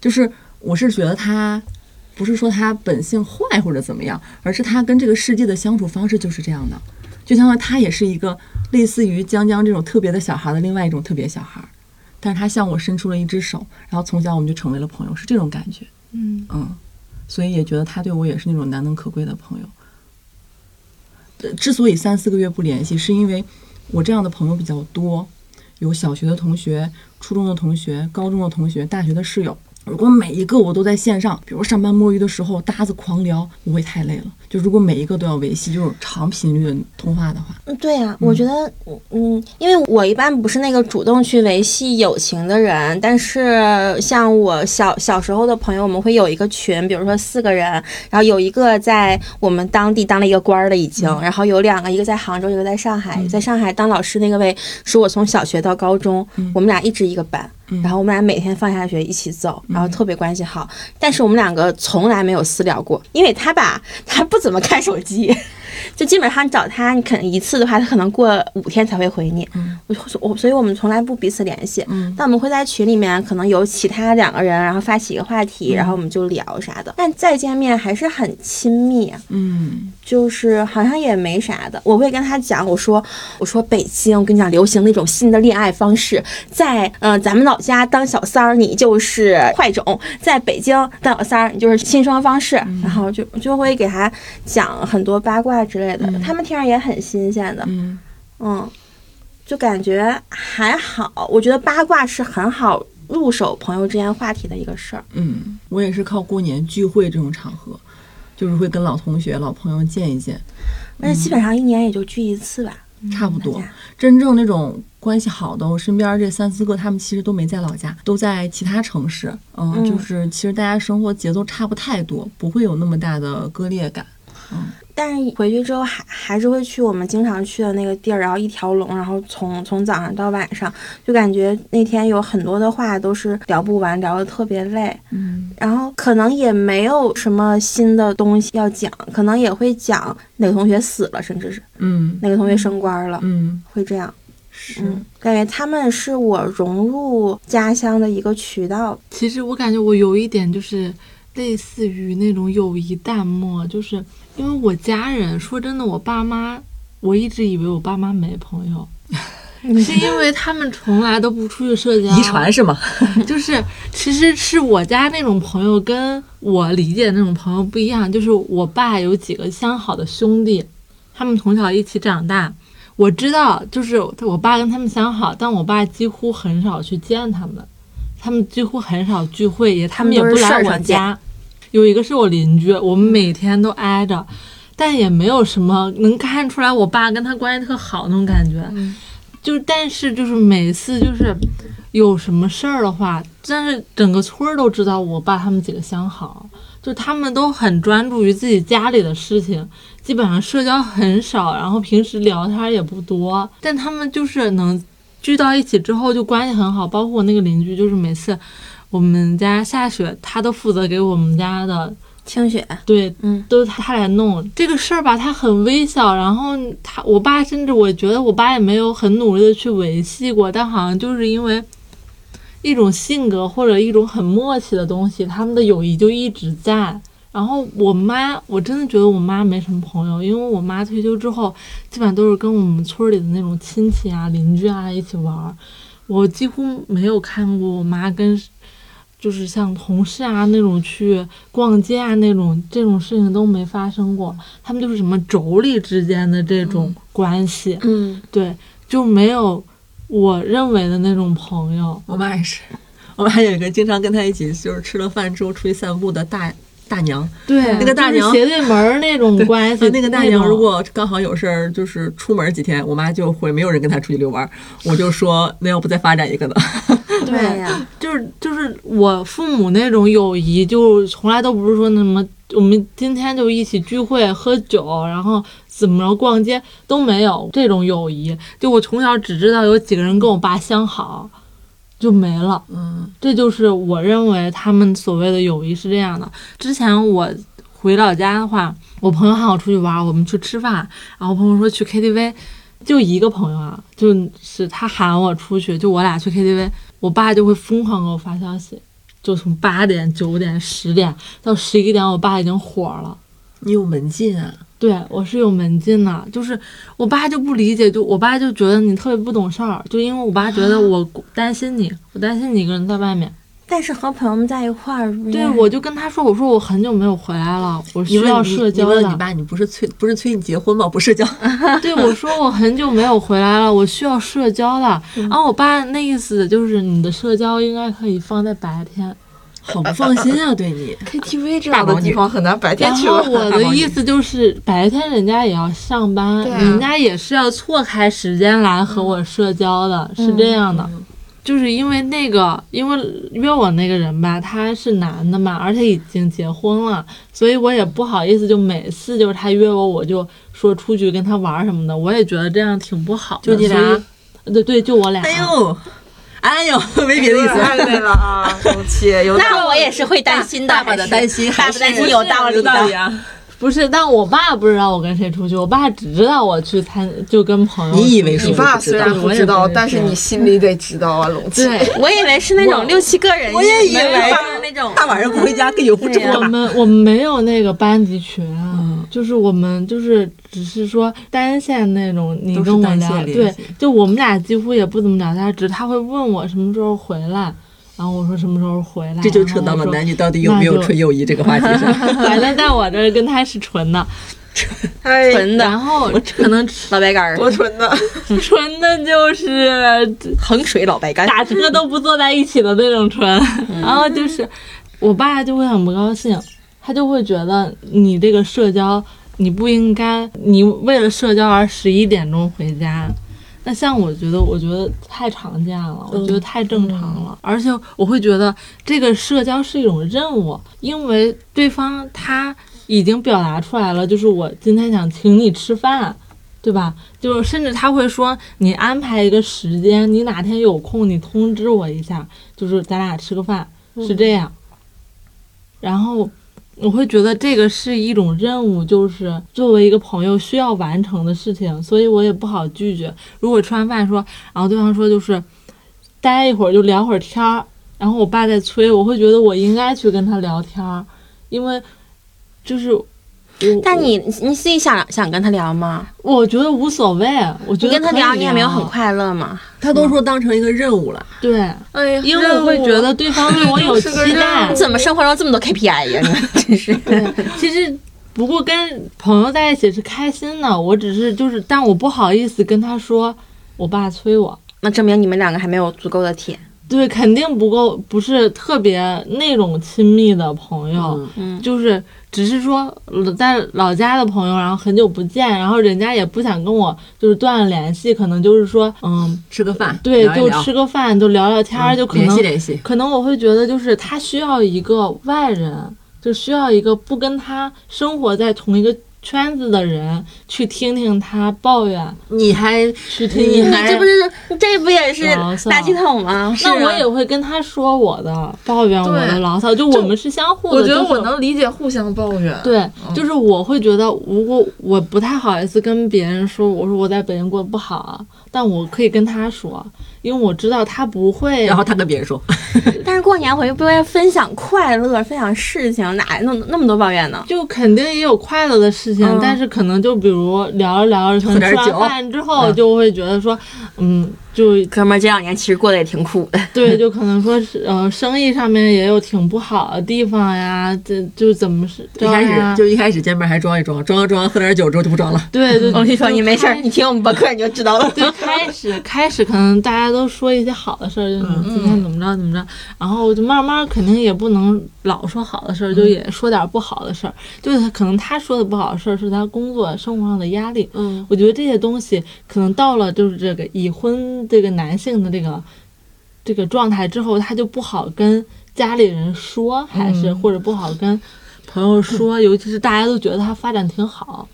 A: 就是我是觉得他不是说他本性坏或者怎么样，而是他跟这个世界的相处方式就是这样的。就相当于他也是一个类似于江江这种特别的小孩的另外一种特别小孩，但是他向我伸出了一只手，然后从小我们就成为了朋友，是这种感觉。
D: 嗯
A: 嗯，所以也觉得他对我也是那种难能可贵的朋友。呃之所以三四个月不联系，是因为我这样的朋友比较多，
E: 有小学的同学、初中的同学、高中的同学、大学的室友。如果每一个我都在线上，比如上班摸鱼的时候搭子狂聊，我会太累了。就如果每一个都要维系就是长频率的通话的话，
C: 嗯，对呀、我觉得，嗯，因为我一般不是那个主动去维系友情的人，但是像我小小时候的朋友，我们会有一个群，比如说四个人，然后有一个在我们当地当了一个官儿了已经，然后有两个，一个在杭州，一个在上海，在上海当老师那个位是我从小学到高中，我们俩一直一个班，然后我们俩每天放下学一起走，然后特别关系好，但是我们两个从来没有私聊过，因为他吧，他不怎么看手机。就基本上找他，你可能一次的话，他可能过五天才会回你。我我所以我们从来不彼此联系，嗯但我们会在群里面可能有其他两个人，然后发起一个话题，然后我们就聊啥的。但再见面还是很亲密，
E: 嗯，
C: 就是好像也没啥的。我会跟他讲，我说我说北京，我跟你讲，流行那种新的恋爱方式，在嗯、呃咱们老家当小三儿，你就是坏种；在北京当小三儿，你就是亲双方式。然后就就会给他讲很多八卦之类的，他们听着也很新鲜的。
E: 嗯
C: 嗯，就感觉还好。我觉得八卦是很好入手朋友之间话题的一个事儿。
E: 嗯，我也是靠过年聚会这种场合，就是会跟老同学、老朋友见一见，
C: 而且基本上一年也就聚一次吧，
E: 差不多真正那种关系好的，我身边这三四个，他们其实都没在老家，都在其他城市。嗯，
C: 嗯
E: 就是其实大家生活节奏差不太多，不会有那么大的割裂感。
C: 但是回去之后还还是会去我们经常去的那个地儿，然后一条龙，然后从从早上到晚上，就感觉那天有很多的话都是聊不完，聊得特别累。
E: 嗯
C: 然后可能也没有什么新的东西要讲，可能也会讲哪个同学死了，甚至是
E: 嗯
C: 哪个同学升官了，
E: 嗯，
C: 会这样。
E: 是。
C: 嗯，感觉他们是我融入家乡的一个渠道。
D: 其实我感觉我有一点就是类似于那种友谊淡漠，就是因为我家人说真的，我爸妈，我一直以为我爸妈没朋友，是因为他们从来都不出去社交，
A: 遗传是吗？
D: 就是其实是我家那种朋友跟我理解的那种朋友不一样，就是我爸有几个相好的兄弟，他们从小一起长大。我知道，就是我爸跟他们相好，但我爸几乎很少去见他们，他们几乎很少聚会，也他们也不来我家。有一个是我邻居，我们每天都挨着，但也没有什么能看出来我爸跟他关系特好那种感觉。就是但是就是每次就是有什么事儿的话，但是整个村儿都知道我爸他们几个相好，就他们都很专注于自己家里的事情，基本上社交很少，然后平时聊天也不多，但他们就是能聚到一起之后就关系很好，包括我那个邻居，就是每次我们家下雪，他都负责给我们家的
C: 清雪，
D: 对，
C: 嗯，
D: 都是他他来弄这个事儿吧，他很微小，然后他我爸甚至我觉得我爸也没有很努力的去维系过，但好像就是因为一种性格或者一种很默契的东西，他们的友谊就一直在。然后我妈，我真的觉得我妈没什么朋友，因为我妈退休之后，基本上都是跟我们村里的那种亲戚啊、邻居啊一起玩儿。我几乎没有看过我妈跟就是像同事啊那种去逛街啊那种这种事情都没发生过，他们就是什么妯娌之间的这种关系，
C: 嗯，
D: 对，就没有我认为的那种朋友。
A: 我妈也是，我妈有一个经常跟她一起就是吃了饭之后出去散步的大大娘。
D: 对，
A: 那个大娘
D: 斜对门那种 关系，
A: 那个大娘如果刚好有事儿，就是出门几天，我妈就会没有人跟她出去遛弯儿，我就说那要不再发展一个呢？
C: 对呀，
D: 就是就是我父母那种友谊，就从来都不是说那什么，我们今天就一起聚会喝酒，然后怎么着逛街都没有这种友谊。就我从小只知道有几个人跟我爸相好，就没了。
A: 嗯，
D: 这就是我认为他们所谓的友谊是这样的。之前我回老家的话，我朋友喊我出去玩，我们去吃饭，然后我朋友说去 KTV，就一个朋友啊，就是他喊我出去，就我俩去 KTV，我爸就会疯狂给我发消息，就从八点、九点、十点到十一点，我爸已经火了。
A: 你有门禁啊？
D: 对我是有门禁的，就是我爸就不理解，就我爸就觉得你特别不懂事儿，就因为我爸觉得我担心你，我担心你一个人在外面。
C: 但是和朋友们在一块儿，
D: 对，我就跟他说，我说我很久没有回来了，我需
A: 你
D: 要社交的
A: 你问你。爸，你不是催不是催你结婚吗？不社交，
D: 对，我说我很久没有回来了，我需要社交了。然后我爸那意思就是你的社交应该可以放在白天。
A: 好不放心啊，对你。
B: KTV 这样的地方很难白天
D: 然
B: 去然？
D: 后我的意思就是，白天人家也要上班，人家也是要错开时间来和我社交的，是这样的。就是因为那个，因为约我那个人吧，他是男的嘛，而且已经结婚了，所以我也不好意思，就每次就是他约我，我就说出去跟他玩什么的，我也觉得这样挺不好的。
A: 就你俩？
D: 对对，就我俩。
A: 哎呦，哎呦，没别的意思。
B: 太累了啊，生气，有
C: 那我也是会担心的，
A: 大把的担心，
C: 大把
A: 还是
C: 担心有道理
A: 有道理
C: 的。
A: 啊！
D: 不是，但我爸不知道我跟谁出去，我爸只知道我去参，就跟朋友。
A: 你以为是
B: 你爸虽然不知道，但是你心里得知道啊，龙七。
D: 对，
C: 我以为是那种六七个人，
A: 我也以为
C: 那种。
A: 大晚上不回家跟有夫之
C: 对呀
D: 我们我们没有那个班级群啊，
A: 嗯
D: 就是我们就是只是说单线那种，你跟我聊，对就我们俩几乎也不怎么聊天，只是他会问我什么时候回来，然后我说什么时候回来，
A: 这就扯到了男
D: 女，
A: 到底有没有纯友谊这个话题上。
D: 反正在我这儿跟他是纯的，
B: 哎，
C: 纯的。
D: 然后可能
C: 老白干儿，
B: 多纯的，
D: 纯的就是
C: 衡水老白干。
D: 打车都不坐在一起的那种纯，然后就是我爸就会很不高兴，他就会觉得你这个社交你不应该，你为了社交而十一点钟回家。那像我觉得，我觉得太常见了，我觉得太正常了，而且我会觉得这个社交是一种任务，因为对方他已经表达出来了，就是我今天想请你吃饭，对吧？就是甚至他会说，你安排一个时间，你哪天有空，你通知我一下，就是咱俩吃个饭，是这样。然后我会觉得这个是一种任务，就是作为一个朋友需要完成的事情，所以我也不好拒绝。如果吃完饭说，然后对方说就是待一会儿就聊会儿天儿，然后我爸在催，我会觉得我应该去跟他聊天儿，因为就是。
C: 但你你自己想想跟他聊吗？
D: 我觉得无所谓，我觉得
C: 你跟他聊，你也没有很快乐嘛？
A: 他都说当成一个任务了，
D: 对，
B: 哎呀，
D: 因为我会觉得对方对我有 期待。
C: 怎么生活中这么多 KPI 呀？你 真是。
D: 其实不过跟朋友在一起是开心的，我只是就是，但我不好意思跟他说，我爸催我。
C: 那证明你们两个还没有足够的铁。
D: 对，肯定不够，不是特别那种亲密的朋友，就是只是说呃在老家的朋友，然后很久不见，然后人家也不想跟我就是断了联系，可能就是说，嗯，
A: 吃个饭，
D: 对，就吃个饭，就聊聊天，
A: 嗯
D: 就可能
A: 联系联系。
D: 可能我会觉得，就是他需要一个外人，就需要一个不跟他生活在同一个圈子的人去听听他抱怨，
A: 你还
D: 去听。
A: 你还
C: 这不是 这不也是垃圾桶吗？
D: 那我也会跟他说我的抱怨，我的牢骚，就我们是相互的。
B: 我觉得我能理解互相抱怨。
D: 对，就是我会觉得，如果我不太好意思跟别人说，我说我在北京过得不好啊，但我可以跟他说，因为我知道他不会。
A: 然后他跟别人说，
C: 但是过年回去不应分享快乐、分享事情，哪那么那么多抱怨呢？
D: 就肯定也有快乐的事情，
C: 嗯
D: 但是可能就比如聊着聊着，可能吃完饭之后
A: 嗯
D: 就会觉得说，嗯，就
C: 哥们儿这两年其实过得也挺苦的。
D: 对，就可能说是呃，生意上面也有挺不好的地方呀，这就怎么是
A: 一开始就一开始见面还装一装，装装喝点酒之后就不装了。
D: 对对，
C: 我跟你说，你没事儿，你听我们播客你就知道了。
D: 对，开始开始可能大家都说一些好的事儿，就是今天怎么着怎么着，然后就慢慢肯定也不能老说好的事儿，就也说点不好的事儿。就是可能他说的不好的事儿是他工作生活上的压力。
A: 嗯，
D: 我觉得这些东西可能到了就是这个已婚这个男性的这个这个状态之后，他就不好跟家里人说，还是、或者不好跟朋友说，尤其是大家都觉得他发展挺好。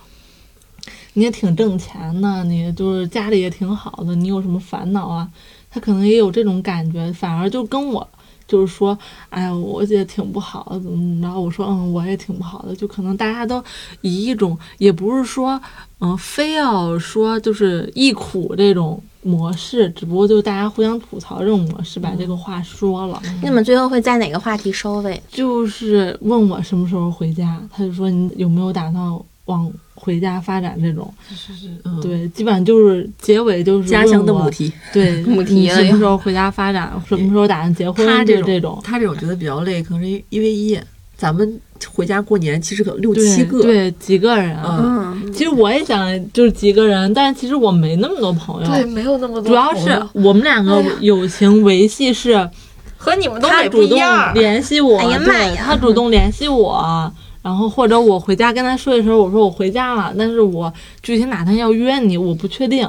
D: 你也挺挣钱的，你就是家里也挺好的，你有什么烦恼啊？他可能也有这种感觉，反而就跟我就是说，哎呀，我也挺不好的，怎么怎么着？我说，嗯，我也挺不好的，就可能大家都以一种，也不是说，嗯，非要说就是忆苦这种模式，只不过就是大家互相吐槽这种模式，把这个话说了。
C: 你们最后会在哪个话题收尾？
D: 就是问我什么时候回家，他就说你有没有打算往回家发展这种。
A: 是是，嗯，
D: 对，基本上就是结尾就是
A: 家乡的母题。
D: 对，
C: 母题了
D: 什么时候回家发展？什么时候打算结婚？
A: 他种
D: 这种。
A: 他这种觉得比较累，可能是因为一咱们回家过年其实可六七个，
D: 对，几个人。
A: 嗯，
C: 嗯，
D: 其实我也想就是几个人，但是其实我没那么多朋友。
B: 对，没有那么多
D: 主要是我们两个友情维系是
B: 和你们东北不
D: 他主动
B: 一样。
D: 联系我，
C: 哎呀妈
D: 对
C: 呀
D: 他主动联系我，然后或者我回家跟他说的时候，我说我回家了，但是我具体哪天要约你，我不确定。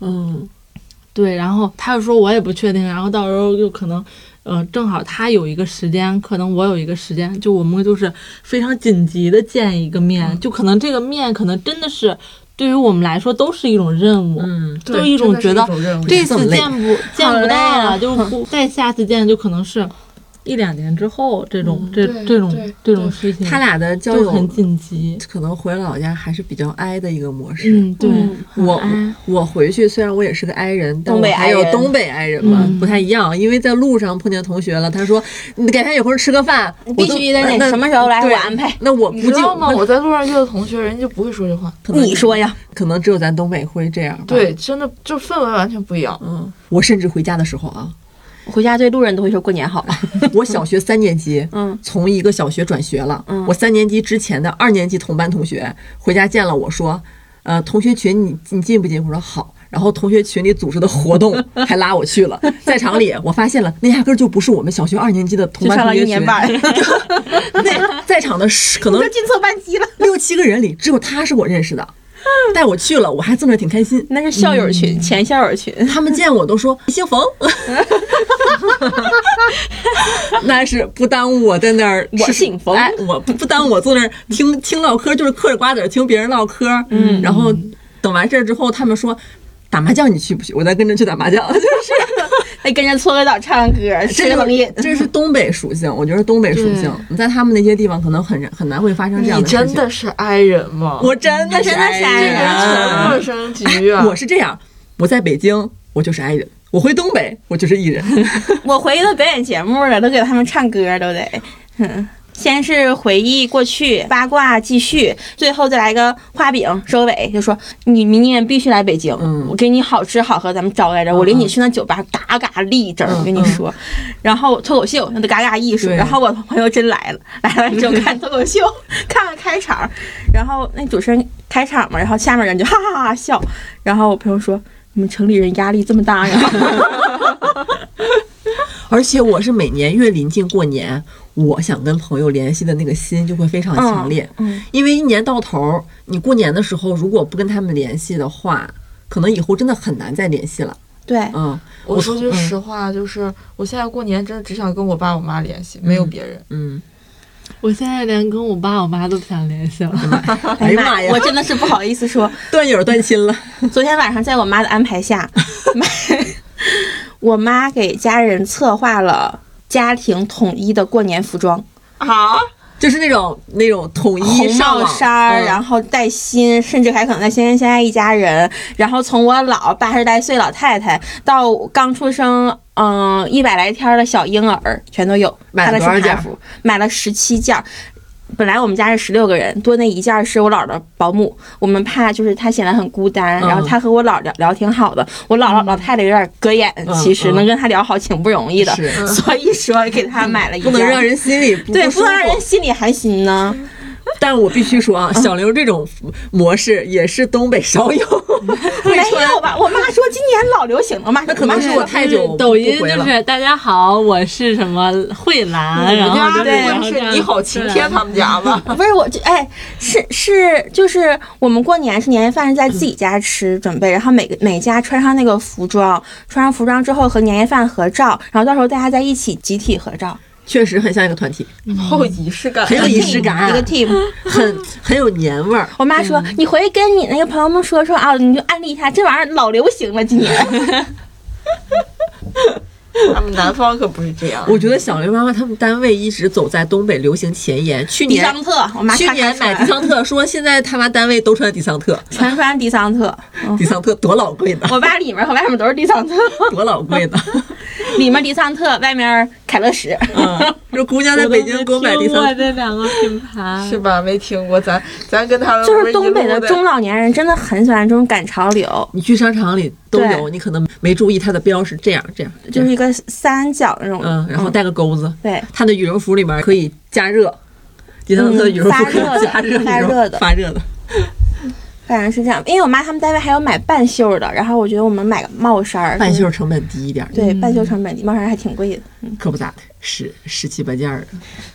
A: 嗯，
D: 对，然后他又说我也不确定，然后到时候就可能，呃，正好他有一个时间，可能我有一个时间，就我们就是非常紧急的见一个面，就可能这个面可能真的是对于我们来说都是一种任务，
A: 嗯，
B: 对
D: 都是一种觉得这次见不见不
C: 累
D: 到
C: 啊。
D: 了，就不再下次见就可能是一两年之后这种、这这种这种事情，
A: 他俩的交友
D: 很紧急。
A: 可能回老家还是比较 I 的一个模式。
D: 嗯，对，
C: 嗯
A: 我
D: 哎
A: 我回去虽然我也是个 I 人，但
C: 东北
A: 我还有东北 I 人嘛，
D: 嗯
A: 不太一样。因为在路上碰见同学了，他说你改天有空吃个饭，我
C: 必须得什么时候来
A: 对
C: 我安排。
A: 那我
B: 你
A: 不进
B: 知道吗？我在路上遇到同学，人家就不会说这话。
C: 你说呀，
A: 可能只有咱东北会这样吧。
B: 对，，真的就氛围完全不一样。
A: 嗯，我甚至回家的时候啊，
C: 回家对路人都会说过年好。
A: 我小学三年级，
C: 嗯，
A: 从一个小学转学了，
C: 嗯
A: 我三年级之前的二年级同班同学回家见了我说，呃，同学群你你进不进？我说好。然后同学群里组织的活动还拉我去了，在场里我发现了那压根就不是我们小学二年级的同班同学群，
C: 一年班，
A: 那在场的可能
C: 进错班级了。
A: 六七个人里只有他是我认识的，带我去了，我还坐那挺开心。
C: 那是校友群，前校友群。
A: 他们见我都说 你姓冯，那是不耽误我在那儿
C: 我
A: 吃
C: 姓冯
A: 哎，我不不耽误我坐那儿听听唠嗑，就是嗑着瓜子听别人唠嗑。嗯，然后等完事儿之后，他们说打麻将你去不去？我再跟着去打麻将，就是
C: 还 跟着搓个澡、唱个歌、吃
A: 这
C: 个冷饮。
A: 这是东北属性，我觉得东北属性，你在他们那些地方可能很很难会发生这样的事情。
B: 你真的是 I 人吗？
A: 我真的是
C: 真的是
A: I 人
C: 爱人
B: 纯陌生局啊！
A: 我是这样，我在北京我就是 I 人，我回东北我就是艺人。
C: 我回去都表演节目了，都给他们唱歌，都得。嗯，先是回忆过去，八卦继续，最后再来个画饼收尾，就说你明年必须来北京，
A: 嗯
C: 我给你好吃好喝，咱们招待着，我领你去那酒吧嘎嘎立正，我跟你说。然后脱口秀那得嘎嘎艺术，然后我朋友真来了，来了之后看脱口秀，看了开场，然后那主持人开场嘛，然后下面人就哈哈哈笑，然后我朋友说。你们城里人压力这么大呀？
A: 而且我是每年越临近过年，我想跟朋友联系的那个心就会非常强烈。
C: 嗯，
A: 因为一年到头，你过年的时候如果不跟他们联系的话，可能以后真的很难再联系了。
C: 对，
A: 嗯，
B: 我说句
A: 嗯
B: 实话，就是我现在过年真的只想跟我爸我妈联系，没有别人。
A: 嗯，
D: 我现在连跟我爸我妈都不想联系了。
A: 哎呀妈呀
C: 我，真的是不好意思说，
A: 断友断亲了。
C: 昨天晚上在我妈的安排下，买我妈给家人策划了家庭统一的过年服装，
B: 啊，
A: 就是那种那种统一上
C: 衫然后带薪，甚至还可能在先先爱一家人。然后从我老八十来岁老太太到刚出生嗯一百来天儿的小婴儿，全都有。
A: 买了
C: 她的
A: 多少件
C: 服，买了十七件儿。本来我们家是十六个人，多那一件是我姥的保姆，我们怕就是她显得很孤单，
A: 嗯。
C: 然后她和我姥聊聊挺好的，我姥姥老太太有点隔眼，其实
A: 嗯
C: 能跟她聊好挺不容易的，所以说给她买了一件，
A: 不能让人心里
C: 对，
A: 不
C: 能让人。心里寒心呢。
A: 但我必须说啊，小刘这种模式也是东北少有。
C: 没有吧？我妈说今年老流行了嘛，
A: 那可能是我太久
D: 抖音
A: 不回了
D: 就是大家好，我是什么慧兰，然后就是
C: 对
B: 是你好晴天他们家吧？
C: 不是我这哎，是是就是我们过年是年夜饭是在自己家吃准备，然后每个每家穿上那个服装，穿上服装之后和年夜饭合照，然后到时候大家在一起集体合照，
A: 确实很像一个团体，
B: 好有仪式感，
A: 很有仪式感，
C: 一个 team。
A: 很很有年味儿。
C: 我妈说，你回去跟你那个朋友们说说啊，你就安利一下，这玩意儿老流行了，今年。
B: 他们南方可不是这样。
A: 我觉得小刘妈妈他们单位一直走在东北流行前沿。去年
C: 迪桑特，我妈
A: 去年买迪桑特，说现在他妈单位都穿迪桑特，
C: 全穿迪桑特，嗯
A: 迪桑特多老贵呢，
C: 我爸里面和外面都是迪桑特。
A: 多老贵呢。
C: 里面迪桑特，外面凯乐石。
A: 嗯，这姑娘在北京给我买
D: 迪桑
A: 特，
D: 这两个品牌，
B: 是吧？没听过，咱咱跟他们
C: 就是东北的中老年人真的很喜欢这种赶潮流，
A: 你去商场里都有，你可能没注意它的标是这样这样，这样
C: 就是一个三角那种。
A: 嗯，然后带个钩子，
C: 对，
A: 它的羽绒服里面可以加热，迪桑特的羽绒服可以加热
C: 嗯发热的。
A: 发热的，
C: 反正是这样。因为我妈他们单位还有买半袖的，然后我觉得我们买个帽衫儿，
A: 半袖成本低一点，
C: 对半袖成本低，帽衫还挺贵的。嗯，
A: 可不咋的，十十七八件儿的，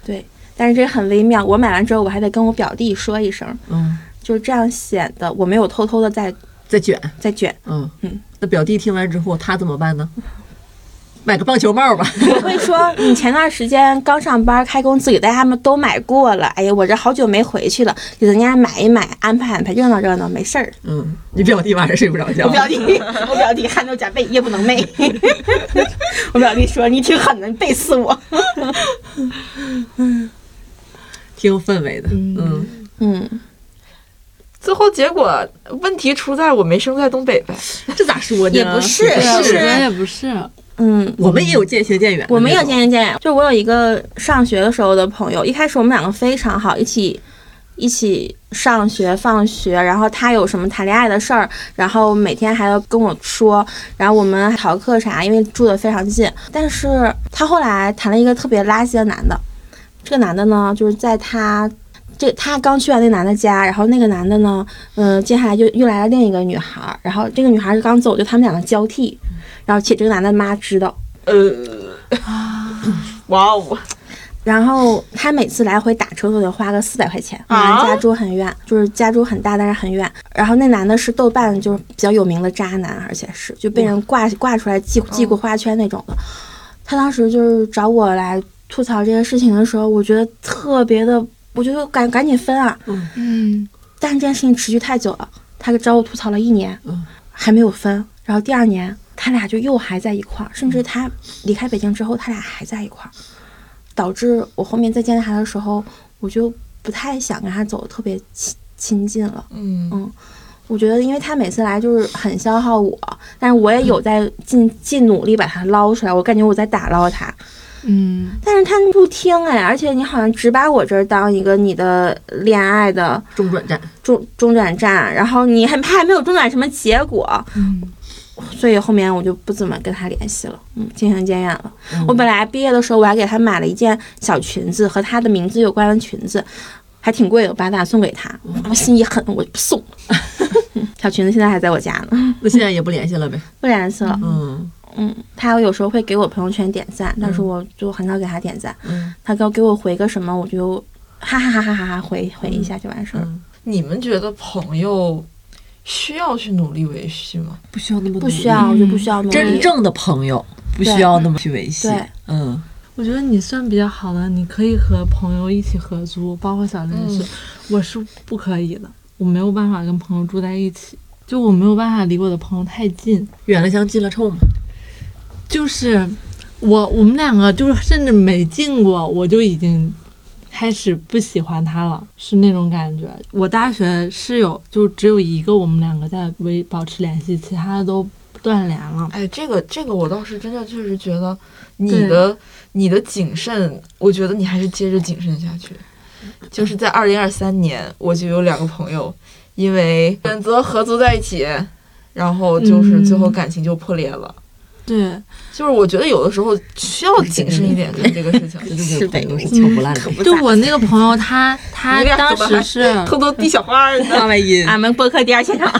C: 对。但是这很微妙，我买完之后我还得跟我表弟说一声，
A: 嗯，
C: 就是这样显得我没有偷偷的在
A: 在卷，
C: 在卷。
A: 嗯
C: 嗯，
A: 那表弟听完之后他怎么办呢？买个棒球帽吧，
C: 我会说，你前段时间刚上班开工资给大家们都买过了，哎呀，我这好久没回去了，给人家买一买，安排安排，热闹热闹，没事儿。
A: 嗯，你表弟晚上睡不着觉，
C: 我表弟，我表弟汗流浃背，夜不能寐。我表弟说：“你挺狠的，你背死我。
A: 嗯挺有氛围的，嗯，”
C: 嗯，
B: 最后结果问题出在我没生在东北呗。
A: 这咋说呢？
C: 也不是是
D: 也不是，
C: 嗯，
A: 我们也有渐行渐远
C: 我们也有渐行渐远。就我有一个上学的时候的朋友，一开始我们两个非常好，一起一起上学放学，然后他有什么谈恋爱的事儿，然后每天还要跟我说，然后我们逃课啥，因为住的非常近。但是他后来谈了一个特别垃圾的男的，这个男的呢，就是在他。这他刚去完那男的家，然后那个男的呢，嗯、接下来就又来了另一个女孩儿，然后这个女孩儿刚走，就他们两个交替，然后且这个男的妈知道，
B: 呃，哇哦，
C: 然后他每次来回打车都得花个四百块钱，我
B: 啊
C: 们家住很远，就是家住很大，但是很远。然后那男的是豆瓣就是比较有名的渣男，而且是就被人挂挂出来记记过花圈那种的。他当时就是找我来吐槽这个事情的时候，我觉得特别的，我觉得赶赶紧分啊！
D: 嗯，
C: 但是这件事情持续太久了，他找我吐槽了一年，
A: 嗯
C: 还没有分。然后第二年，他俩就又还在一块儿，甚至他离开北京之后，他俩还在一块儿，导致我后面再见他的时候，我就不太想跟他走的特别亲亲近了。
B: 嗯
C: 我觉得，因为他每次来就是很消耗我，但是我也有在尽尽努力把他捞出来，我感觉我在打捞他，
D: 嗯，
C: 但是他不听哎，而且你好像只把我这儿当一个你的恋爱的
A: 中转站，
C: 中中转站，然后你还还没有中转什么结果，
D: 嗯，
C: 所以后面我就不怎么跟他联系了，嗯，渐行渐远了。
A: 嗯。
C: 我本来毕业的时候我还给他买了一件小裙子，和他的名字有关的裙子，还挺贵的，我把它送给他，我心一狠，我就不送。了 小裙子现在还在我家呢，
A: 那现在也不联系了呗，
C: 不联系了。
A: 嗯
C: 嗯，他有时候会给我朋友圈点赞，但是我就很少给他点赞。
A: 嗯。
C: 他给我给我回个什么，我就哈哈哈哈哈哈回回一下就完事儿。
A: 嗯，
B: 你们觉得朋友需要去努力维系吗？
A: 不需要那么
C: 不需要，我就不需要努力。
A: 真正的朋友不需要那么去维系。
C: 对，
A: 嗯。
D: 我觉得你算比较好的，你可以和朋友一起合租，包括小林也是，我是不可以的，我没有办法跟朋友住在一起，就我没有办法离我的朋友太近，
A: 远了香近了臭嘛，
D: 就是我我们两个就是甚至没进过，我就已经开始不喜欢他了，是那种感觉。我大学室友就只有一个，我们两个在维保持联系，其他的都断联了。
B: 哎，这个这个我倒是真的确实觉得你的你的谨慎，我觉得你还是接着谨慎下去。就是在二零二三年，我就有两个朋友因为选择合租在一起，然后就是最后感情就破裂了。
D: 对，
B: 就是我觉得有的时候需要谨慎一点看这个事情。
A: 就是朋友是敲不烂的。
D: 就我那个朋友他，他当时是
B: 偷偷递小花儿
A: 外 音，
C: 俺们播客第二现场，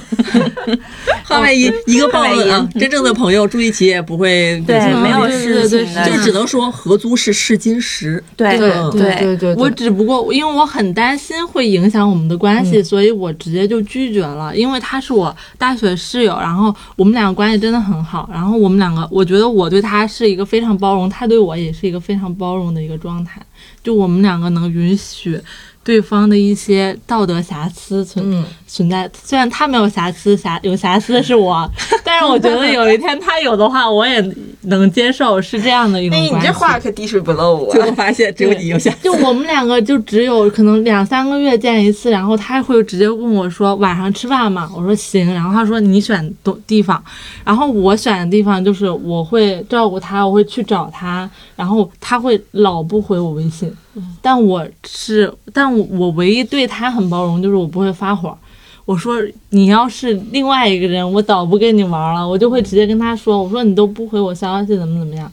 A: 话外音，一个暴论啊！真正的朋友住一起也不会
C: 对，没有事
D: 对
C: 情，
A: 就只能说合租是试金石。
C: 对
B: 对
A: 嗯
B: 对对对，
D: 我只不过因为我很担心会影响我们的关系，
B: 嗯
D: 所以我直接就拒绝了。因为他是我大学室友，然后我们两个关系真的很好。然后我们我觉得我对他是一个非常包容，他对我也是一个非常包容的一个状态。就我们两个能允许对方的一些道德瑕疵存、
B: 嗯，
D: 存在，虽然他没有瑕疵，瑕有瑕疵的是我，但 但是我觉得有一天他有的话，我也能接受，是这样的一种
B: 哎，你
D: 关系。
B: 这话可滴水不漏啊！
A: 最后发现只有你有下
D: 就 我们两个就只有可能两三个月见一次，然后他会直接问我说晚上吃饭吗？我说行，然后他说你选地地方，然后我选的地方就是我会照顾他，我会去找他，然后他会老不回我微信，但我是我我唯一对他很包容，就是我不会发火。我说你要是另外一个人，我早不跟你玩了，我就会直接跟他说，我说你都不回我消息，怎么怎么样。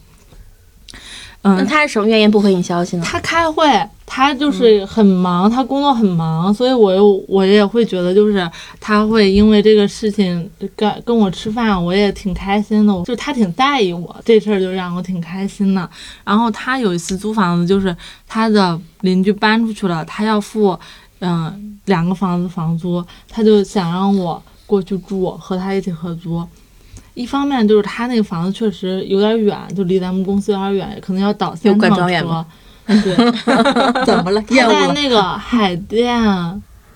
D: 嗯，
C: 那他是什么原因不回你消息呢？
D: 他开会，他就是很忙，他工作很忙，所以我又我也会觉得，就是他会因为这个事情跟跟我吃饭，我也挺开心的，就是他挺在意我这事儿，就让我挺开心的。然后他有一次租房子，就是他的邻居搬出去了，他要付嗯、两个房子房租，他就想让我过去住，和他一起合租。一方面就是他那个房子确实有点远，就离咱们公司有点远，可能要倒
C: 有
D: 三趟车
C: 吗。
D: 对
A: 怎么了？
D: 他在那个海淀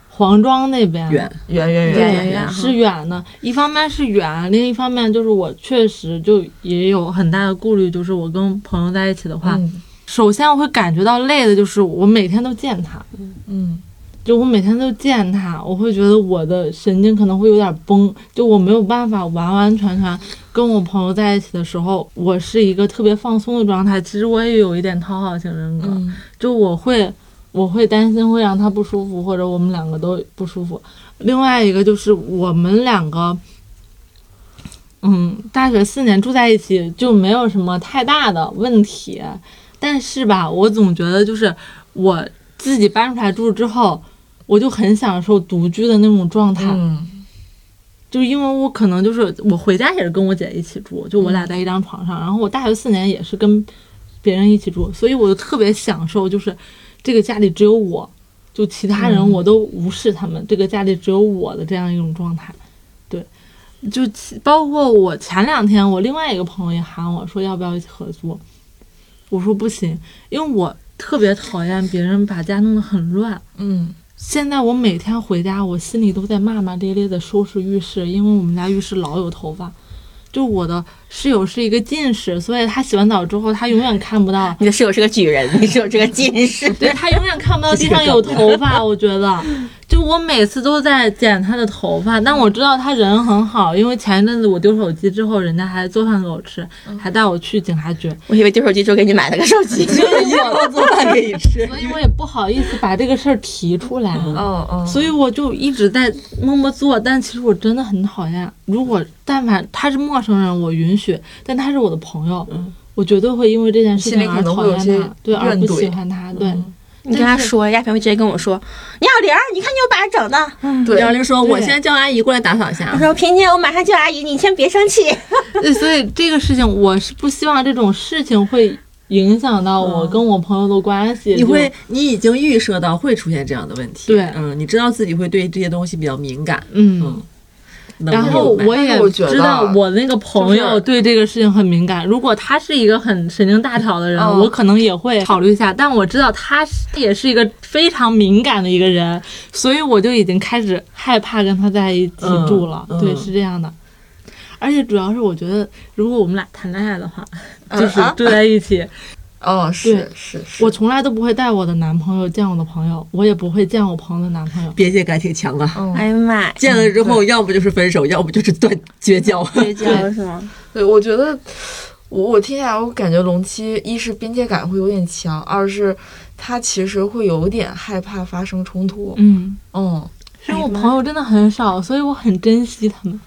D: 黄庄那边，
A: 远，
B: 圆圆
C: 对
B: 圆，
C: 圆圆
D: 是远的。一方面是远，另一方面就是我确实就也有很大的顾虑，就是我跟朋友在一起的话，
B: 嗯
D: 首先我会感觉到累的，就是我每天都见他，
B: 嗯
D: 就我每天都见他，我会觉得我的神经可能会有点崩，就我没有办法完完全全跟我朋友在一起的时候，我是一个特别放松的状态。其实我也有一点讨好型人格，
B: 嗯
D: 就我会我会担心会让他不舒服，或者我们两个都不舒服。另外一个就是我们两个，嗯，大学四年住在一起就没有什么太大的问题，但是吧，我总觉得就是我自己搬出来住之后，我就很享受独居的那种状态。
B: 嗯
D: 就因为我可能就是我回家也是跟我姐一起住，就我俩在一张床上，然后我大学四年也是跟别人一起住，所以我就特别享受，就是这个家里只有我，就其他人我都无视他们，这个家里只有我的这样一种状态。对，就包括我前两天，我另外一个朋友也喊我说要不要一起合租，我说不行，因为我特别讨厌别人把家弄得很乱。
B: 嗯
D: 现在我每天回家，我心里都在骂骂咧咧的收拾浴室，因为我们家浴室老有头发。就我的室友是一个近视，所以他洗完澡之后，他永远看不到，
C: 你的室友是个举人，你室友是个近视。
D: 对他永远看不到地上有头发。我觉得，就我每次都在剪他的头发，但我知道他人很好，因为前一阵子我丢手机之后，人家还做饭给我吃，还带我去警察局，
C: 我以为丢手机之后给你买了个手机。
A: 所以我做饭给你吃。
D: 所以我也不好意思把这个事儿提出来。
B: 嗯嗯，
D: 所以我就一直在默默做，但其实我真的很讨厌。如果但凡他是陌生人，我允许；但他是我的朋友，我绝对会因为这件事
B: 心里可
D: 情而讨
B: 能有些
D: 厌他，对，而不喜欢他。对，
C: 你跟他说，亚萍会直接跟我说：“你小玲儿，你看你又把他整的。
B: 对
A: 幺玲说：“我先叫阿姨过来打扫一下
C: 我。说：“萍姐，我马上叫阿姨，你先别生气。
D: 对，所以这个事情我是不希望这种事情会影响到我跟我朋友的关系。就
A: 你会，你已经预设到会出现这样的问题。
D: 对
A: 嗯，你知道自己会对这些东西比较敏感。
D: 嗯
A: 嗯。能
D: 然后我也知道我那个朋友对这个事情很敏感。如果他是一个很神经大条的人，
B: 嗯
D: 我可能也会考虑一下。但我知道他是也是一个非常敏感的一个人，所以我就已经开始害怕跟他在一起住了。对，是这样的。而且主要是我觉得，如果我们俩谈恋爱的话，就是住在一起，
B: 哦，是是是，
D: 我从来都不会带我的男朋友见我的朋友，我也不会见我朋友的男朋友。
A: 边界感挺强啊。
B: 嗯”
C: 哎呀妈呀，
A: 见了之后，要不就是分手，要不就是断绝交。
C: 绝交 是吗？
B: 对，我觉得我我听下来，我感觉龙七一是边界感会有点强，二是他其实会有点害怕发生冲突。
D: 嗯，
B: 嗯，
D: 因为我朋友真的很少，所以我很珍惜他们。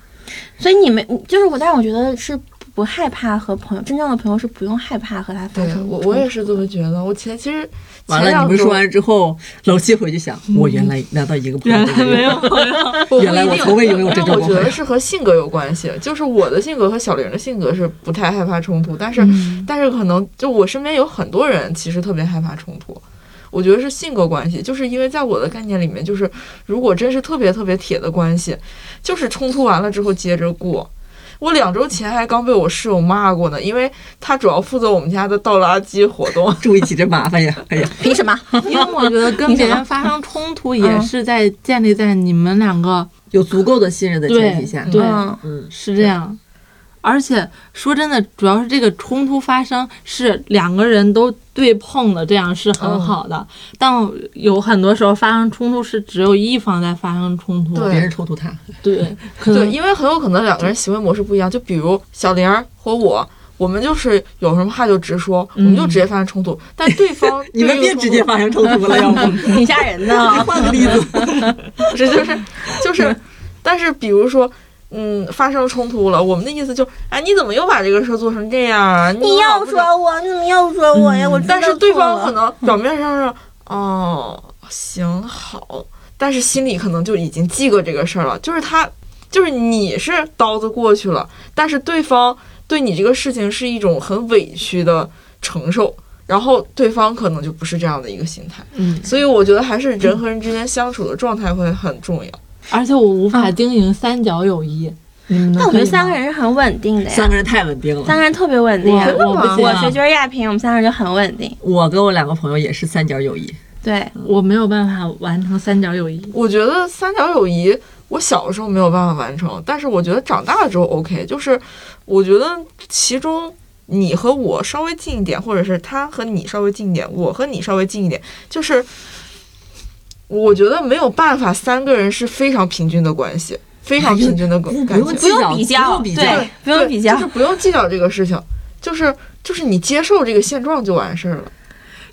C: 所以你们就是我，但是我觉得是不害怕和朋友，真正的朋友是不用害怕和他发
B: 对
C: 生。
B: 我我也是这么觉得。我前其实
A: 完了，
B: 前两周
A: 你们说完之后，老七回去想，我原来难道一个朋友
D: 原来
A: 都没
D: 没有朋友，
B: 我
A: 原来我
B: 不一定
A: 从未拥有这
B: 但我觉得是和性格有关系，就是我的性格和小玲的性格是不太害怕冲突，但是、
D: 嗯
B: 但是可能就我身边有很多人其实特别害怕冲突。我觉得是性格关系，就是因为在我的概念里面，就是如果真是特别特别铁的关系，就是冲突完了之后接着过。我两周前还刚被我室友骂过呢，因为他主要负责我们家的倒垃圾活动。
A: 住一起真麻烦呀！哎呀，
C: 凭什么？
D: 因为我觉得跟别人发生冲突也是在建立在你们两个
A: 有足够的信任的前提下，
D: 对
C: 嗯
A: 嗯，
D: 是这样。而且说真的，主要是这个冲突发生是两个人都对碰的，这样是很好的。但有很多时候发生冲突是只有一方在发生冲突，
B: 对
A: 别人冲突他，
D: 对，可
B: 对，
D: 能
B: 因为很有可能两个人行为模式不一样。就比如小玲儿和我，我们就是有什么话就直说，我们就直接发生冲突。但对方
A: 你们别直接发生冲突了，要不
C: 挺吓人的。
A: 换个例子。
B: 不是就是就是，但是比如说。嗯，发生冲突了，我们的意思就，哎，你怎么又把这个事儿做成这样啊？
C: 你要说我，你怎么又说我呀？我
B: 但是对方可能表面上是哦行好，但是心里可能就已经记过这个事儿了。就是他，就是你是刀子过去了，但是对方对你这个事情是一种很委屈的承受，然后对方可能就不是这样的一个心态。
D: 嗯，
B: 所以我觉得还是人和人之间相处的状态会很重要。
D: 而且我无法经营三角友谊。你们能
C: 那我
D: 觉得
C: 三个人是很稳定的呀，
A: 三个人太稳定了。
C: 三个人特别稳定呀。
D: 我我不行
C: 我学军亚平，我们三个人就很稳定。
A: 我跟我两个朋友也是三角友谊，
C: 对，
D: 我没有办法完成三角友谊。
B: 我觉得三角友谊，我小的时候没有办法完成，但是我觉得长大了之后 OK。就是我觉得其中你和我稍微近一点，或者是他和你稍微近一点，我和你稍微近一点，就是我觉得没有办法，三个人是非常平均的关系，非常平均的
A: 不
B: 感情。
A: 不用
C: 比较，
A: 不用比较。
C: 对，不用比较
B: 就是。不用计较这个事情，就是就是你接受这个现状就完事儿了。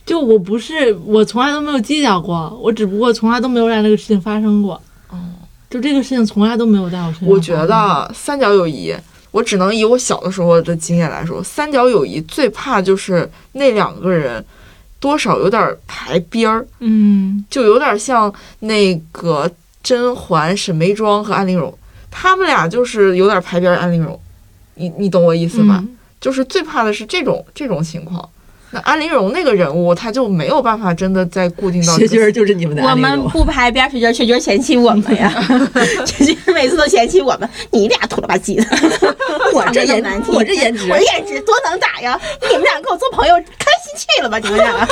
D: 就我不是，我从来都没有计较过，我只不过从来都没有让这个事情发生过。
B: 哦，
D: 就这个事情从来都没有在我身上。
B: 我觉得三角友谊，我只能以我小的时候的经验来说，三角友谊最怕就是那两个人多少有点排边儿，
D: 嗯，
B: 就有点像那个甄嬛、沈眉庄和安陵容，他们俩就是有点排边儿。安陵容，你你懂我意思吗？
D: 嗯
B: 就是最怕的是这种这种情况。那安陵容那个人物，他就没有办法真的再固定到
A: 学
B: 这个
A: 军儿就是你们的
C: 我。们不拍边儿，学军学军嫌弃我们呀，学军每次都嫌弃我们，你俩土了吧唧的，
A: 我这颜
C: 长得那么难，听
A: 我这颜值
C: 我，颜值多能打呀！你们俩跟我做朋友，开心去了吧？你们俩？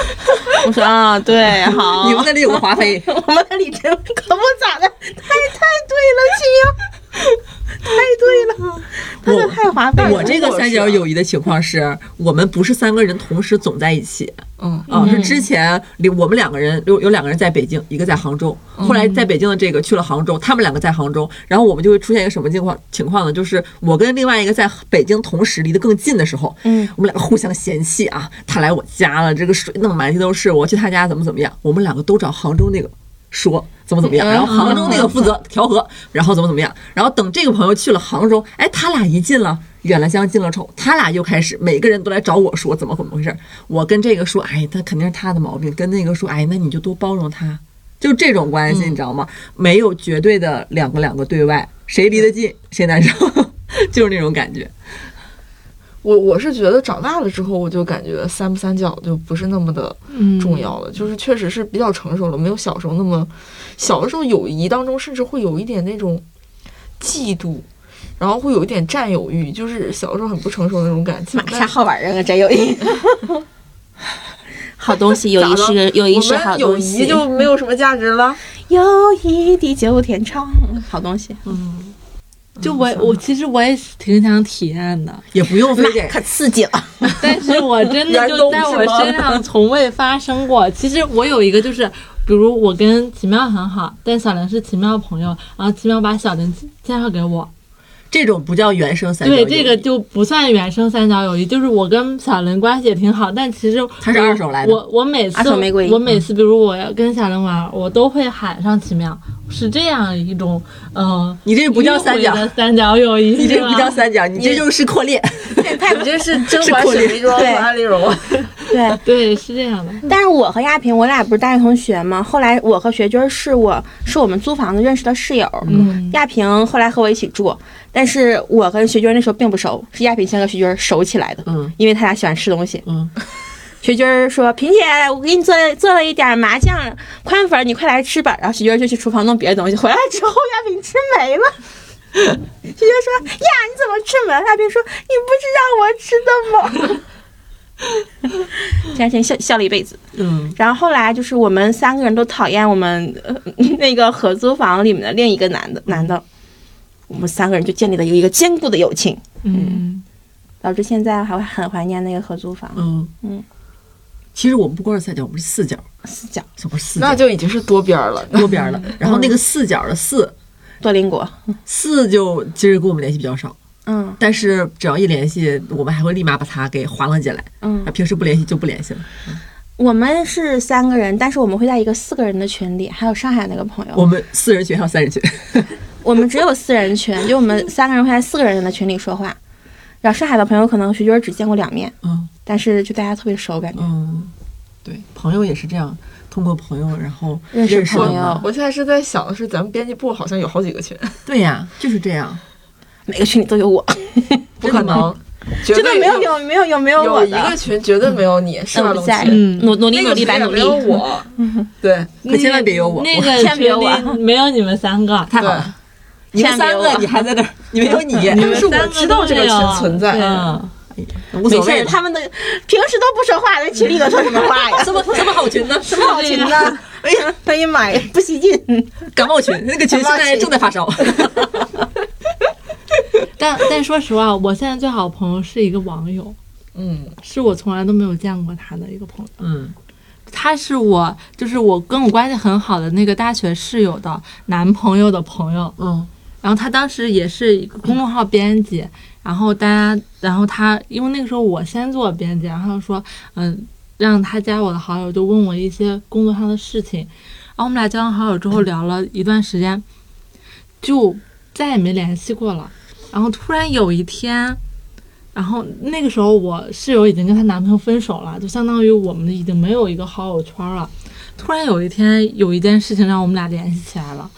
C: 我说啊，对，好，
A: 你们那里有个华妃，
C: 我们那里真可不咋的，太太对了，亲呀，太对了，他这太华妃了。
A: 我这个三角友谊的情况是我们不是三个人同时总在一起
B: 嗯。
A: 啊，是之前里我们两个人有有两个人在北京，一个在杭州，后来在北京的这个去了杭州，他们两个在杭州，然后我们就会出现一个什么情况情况呢？就是我跟另外一个在北京同时离得更近的时候，
C: 嗯，
A: 我们两个互相嫌弃啊，他来我家了，这个水弄满地都是，我去他家怎么怎么样，我们两个都找杭州那个说怎么怎么样，然后杭州那个负责调和，然后怎么怎么样，然后等这个朋友去了杭州，哎，他俩一近了。远了香，近了臭，他俩又开始每个人都来找我说怎么怎么回事儿。我跟这个说，哎，他肯定是他的毛病；跟那个说，哎，那你就多包容他。就这种关系，你知道吗？没有绝对的两个两个对外，谁离得近谁难受，就是那种感觉。
B: 我我是觉得长大了之后，我就感觉三不三角就不是那么的
D: 嗯
B: 重要了，就是确实是比较成熟了，没有小时候那么。小的时候友谊当中甚至会有一点那种嫉妒，然后会有一点占有欲，就是小时候很不成熟的那种感情。
C: 妈啥好玩儿啊？占有欲，好东西，友谊是个 友谊
B: 我
C: 是好
B: 们友谊，就没有什么价值了。
C: 友谊地久天长，好东西，
D: 就我我其实我也挺想体验的，
A: 也不用非得
C: 可刺激了。
D: 但是我真的就在我身上从未发生过。其实我有一个就是，比如我跟奇妙很好，但小玲是奇妙朋友，然后奇妙把小玲介绍给我，
A: 这种不叫原生三角友谊对，
D: 这个就不算原生三角友谊，就是我跟小玲关系也挺好，但其实
A: 他是二手来的
D: 我我每次我每次比如我要跟小玲玩，我都会喊上奇妙，是这样一种呃，
A: 你这不叫三角
D: 三角友谊，
A: 你这不叫三角，你这就是扩列。
B: 你这是 甄嬛、
A: 是
B: 沈眉庄和
C: 对
B: 安陵容。
C: 对，
D: 对，是这样的。
C: 但是我和亚萍，我俩不是大学同学吗？后来我和学军是我是我们租房子认识的室友。
D: 嗯，
C: 亚萍后来和我一起住，但是我跟学军那时候并不熟，是亚萍先和学军熟起来的。
A: 嗯
C: 因为他俩喜欢吃东西。
A: 嗯，
C: 学军儿说：“萍姐，我给你做做了一点麻酱宽粉，你快来吃吧。”然后雪军儿就去厨房弄别的东西，回来之后亚萍吃没了。雪军儿说：“呀，你怎么吃没了？”亚萍说：“你不是让我吃的吗？” 这样先笑笑了一辈子。
A: 嗯，
C: 然后后来就是我们三个人都讨厌我们、呃、那个合租房里面的另一个男的男的，我们三个人就建立了一个坚固的友情。
D: 嗯，
C: 导致现在还会很怀念那个合租房。
A: 嗯
C: 嗯。
A: 其实我们不光是三角，我们是四角，
C: 四角。
A: 这不是四角，
B: 那就已经是多边儿了。
A: 多边儿了。然后那个四角的四
C: 多邻国，
A: 四就其实跟我们联系比较少，
C: 嗯。
A: 但是只要一联系，我们还会立马把他给划拉进来。
C: 嗯。
A: 啊，，平时不联系就不联系了。
C: 我们是三个人，但是我们会在一个四个人的群里，还有上海那个朋友，
A: 我们四人群还有三人群，
C: 我们只有四人群，就我们三个人会在四个人的群里说话。然后上海的朋友可能徐军只见过两面，
A: 嗯
C: 但是就大家特别熟，感觉。
A: 嗯，对，朋友也是这样，通过朋友然后
C: 认识朋友。
B: 我现在是在想的是，咱们编辑部好像有好几个群，
A: 对呀，就是这样。
C: 每个群里都有我，
B: 不可能，绝对
C: 没有有没有有没有我
B: 有一个，群绝对没有你，是吧，龙
C: 那我不在，
B: 群？
D: 嗯。
C: 努努力努力白努力。
B: 没。有我，对，
A: 可千万别有我，我
D: 那个群
C: 千别有我。
D: 里没有你们三个，
B: 对
A: 太好了。你们三个你还在那儿，你没有你，
D: 你们
B: 但是我
D: 三个
B: 知道这个群存在
A: 无
C: 没事儿，
A: 所谓。
C: 他们的平时都不说话，在群里头说什么话呀？
A: 什么什么好群呢？什
C: 什么好群呢？哎呀，哎呀妈呀，不吸进！
A: 感冒群？那个群现在正在发烧。
D: 但但说实话，我现在最好的朋友是一个网友，
B: 嗯，
D: 是我从来都没有见过他的一个朋友。
A: 嗯
D: 他是我，就是我跟我关系很好的那个大学室友的男朋友的朋友。
A: 嗯
D: 然后他当时也是一个公众号编辑，然后大家，然后他因为那个时候我先做编辑，然后说，嗯，让他加我的好友，就问我一些工作上的事情。然后我们俩加完好友之后聊了一段时间，就再也没联系过了。然后突然有一天，然后那个时候我室友已经跟她男朋友分手了，就相当于我们已经没有一个好友圈了。突然有一天有一件事情让我们俩联系起来了，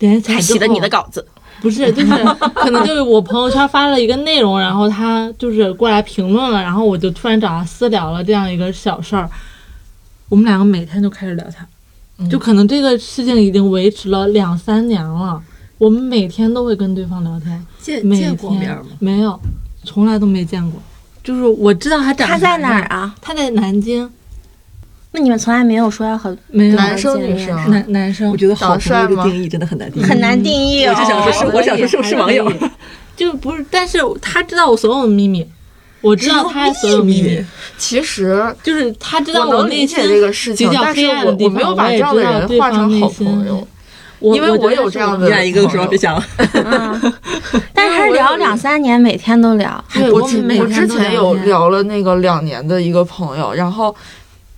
D: 联系起来
C: 洗了你的稿子，
D: 不是，就是可能就是我朋友圈发了一个内容，然后他就是过来评论了，然后我就突然找他私聊了这样一个小事儿，我们两个每天就开始聊天，就可能这个事情已经维持了两三年了，我们每天都会跟对方聊天，
A: 见见过面吗？
D: 没有，从来都没见过，就是我知道他长
C: 他在哪儿？啊？
D: 他在南京，
C: 那你们从来没有说要和
D: 没有。
B: 男生女生。
D: 男男生。
A: 我，觉得好
B: 帅吗
A: 的定义真的很难定义。
C: 很难定义哦。
A: 我就想说是我想说是不是网友？
D: 就不是，但是他知道我所有的秘密，我知道他所有秘密。
B: 其实
D: 就是他知道
B: 我能
D: 内心
B: 理解这个事情
D: 比，较
B: 但是
D: 黑暗的地方，
B: 我我没有把这样的人画成好朋友，因为我有这样的
A: 你俩一个个说别想了。
C: 嗯，但是他聊两三年，每天都聊。
D: 对
B: 我之前有聊了那个两年的一个朋友，然后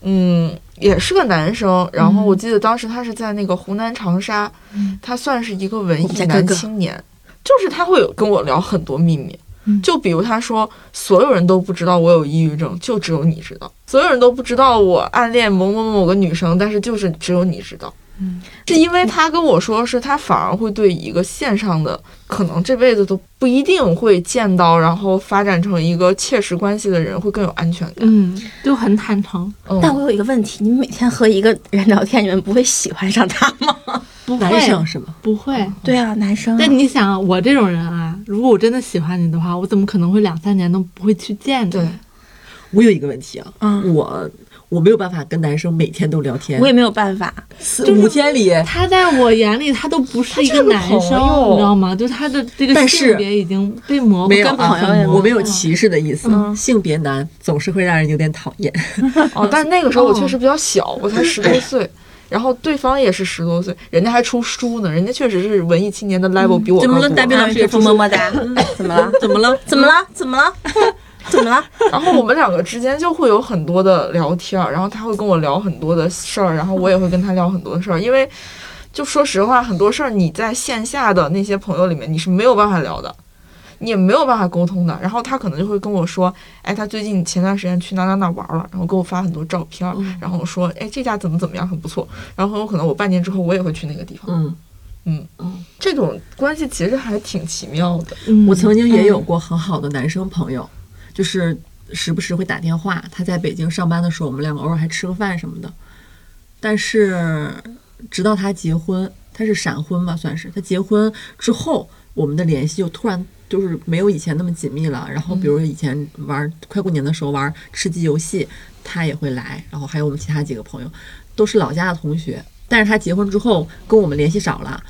B: 嗯，也是个男生，然后我记得当时他是在那个湖南长沙，
D: 嗯。
B: 他算是一个文艺男
C: 哥
B: 青年，就是他会有跟我聊很多秘密。
D: 嗯。
B: 就比如他说，所有人都不知道我有抑郁症，就只有你知道；所有人都不知道我暗恋某某某个女生，但是就是只有你知道。
D: 嗯，
B: 是因为他跟我说，是他反而会对一个线上的，可能这辈子都不一定会见到，然后发展成一个切实关系的人，会更有安全感。
D: 嗯，就很坦诚，
B: 嗯
C: 但我有一个问题，你们每天和一个人聊天，你们不会喜欢上他吗？
A: 男
D: 不会
A: 生是吗？
D: 不会。
C: 对啊，男生啊。
D: 但你想，我这种人啊，如果我真的喜欢你的话，我怎么可能会两三年都不会去见你？
B: 对，
A: 我有一个问题啊，
C: 嗯，
A: 我我没有办法跟男生每天都聊天
C: 我，也没有办法。
A: 四五天里，
D: 他在我眼里，他都不是一个男生，你知道吗？就他的这个性别已经被模糊，
A: 没有啊
D: 跟朋友也
A: 我没有歧视的意思，
C: 嗯
A: 性别男总是会让人有点讨厌。
B: 哦，但是那个时候我确实比较小，我才十多岁，然后对方也是十多岁，人家还出书呢，人家确实是文艺青年的 level 比我
A: 怎么了
B: 高多
A: 大兵老师也
C: 这副么么哒，怎么了？
A: 怎么了？
C: 怎么了？怎么了？怎么了？
B: 然后我们两个之间就会有很多的聊天儿，然后他会跟我聊很多的事儿，然后我也会跟他聊很多的事儿，因为就说实话，很多事儿你在线下的那些朋友里面你是没有办法聊的。你也没有办法沟通的，然后他可能就会跟我说，哎，他最近前段时间去哪哪哪玩了，然后给我发很多照片儿，然后说，哎，这家怎么怎么样，很不错。然后很有可能我半年之后我也会去那个地方，
A: 嗯。
B: 嗯，这种关系其实还挺奇妙的。
D: 嗯。
A: 我曾经也有过很好的男生朋友，就是时不时会打电话。他在北京上班的时候，我们两个偶尔还吃个饭什么的。但是直到他结婚，他是闪婚吧，算是他结婚之后，我们的联系就突然就是没有以前那么紧密了。然后比如说以前玩快过年的时候玩吃鸡游戏，他也会来，然后还有我们其他几个朋友，都是老家的同学。但是他结婚之后跟我们联系少了。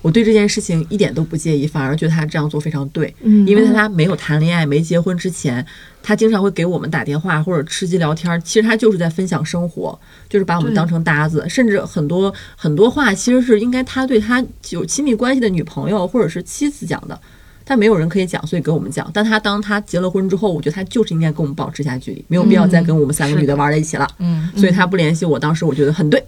A: 我对这件事情一点都不介意，反而觉得他这样做非常对。
D: 嗯
A: 因为在他没有谈恋爱、没结婚之前，他经常会给我们打电话或者吃鸡聊天，其实他就是在分享生活，就是把我们当成搭子，甚至很多很多话其实是应该他对他有亲密关系的女朋友或者是妻子讲的。但没有人可以讲，所以给我们讲。但他当他结了婚之后，我觉得他就是应该跟我们保持一下距离，没有必要再跟我们三个女的玩在一起了。
B: 嗯，
A: 所以他不联系我，当时我觉得很对。嗯，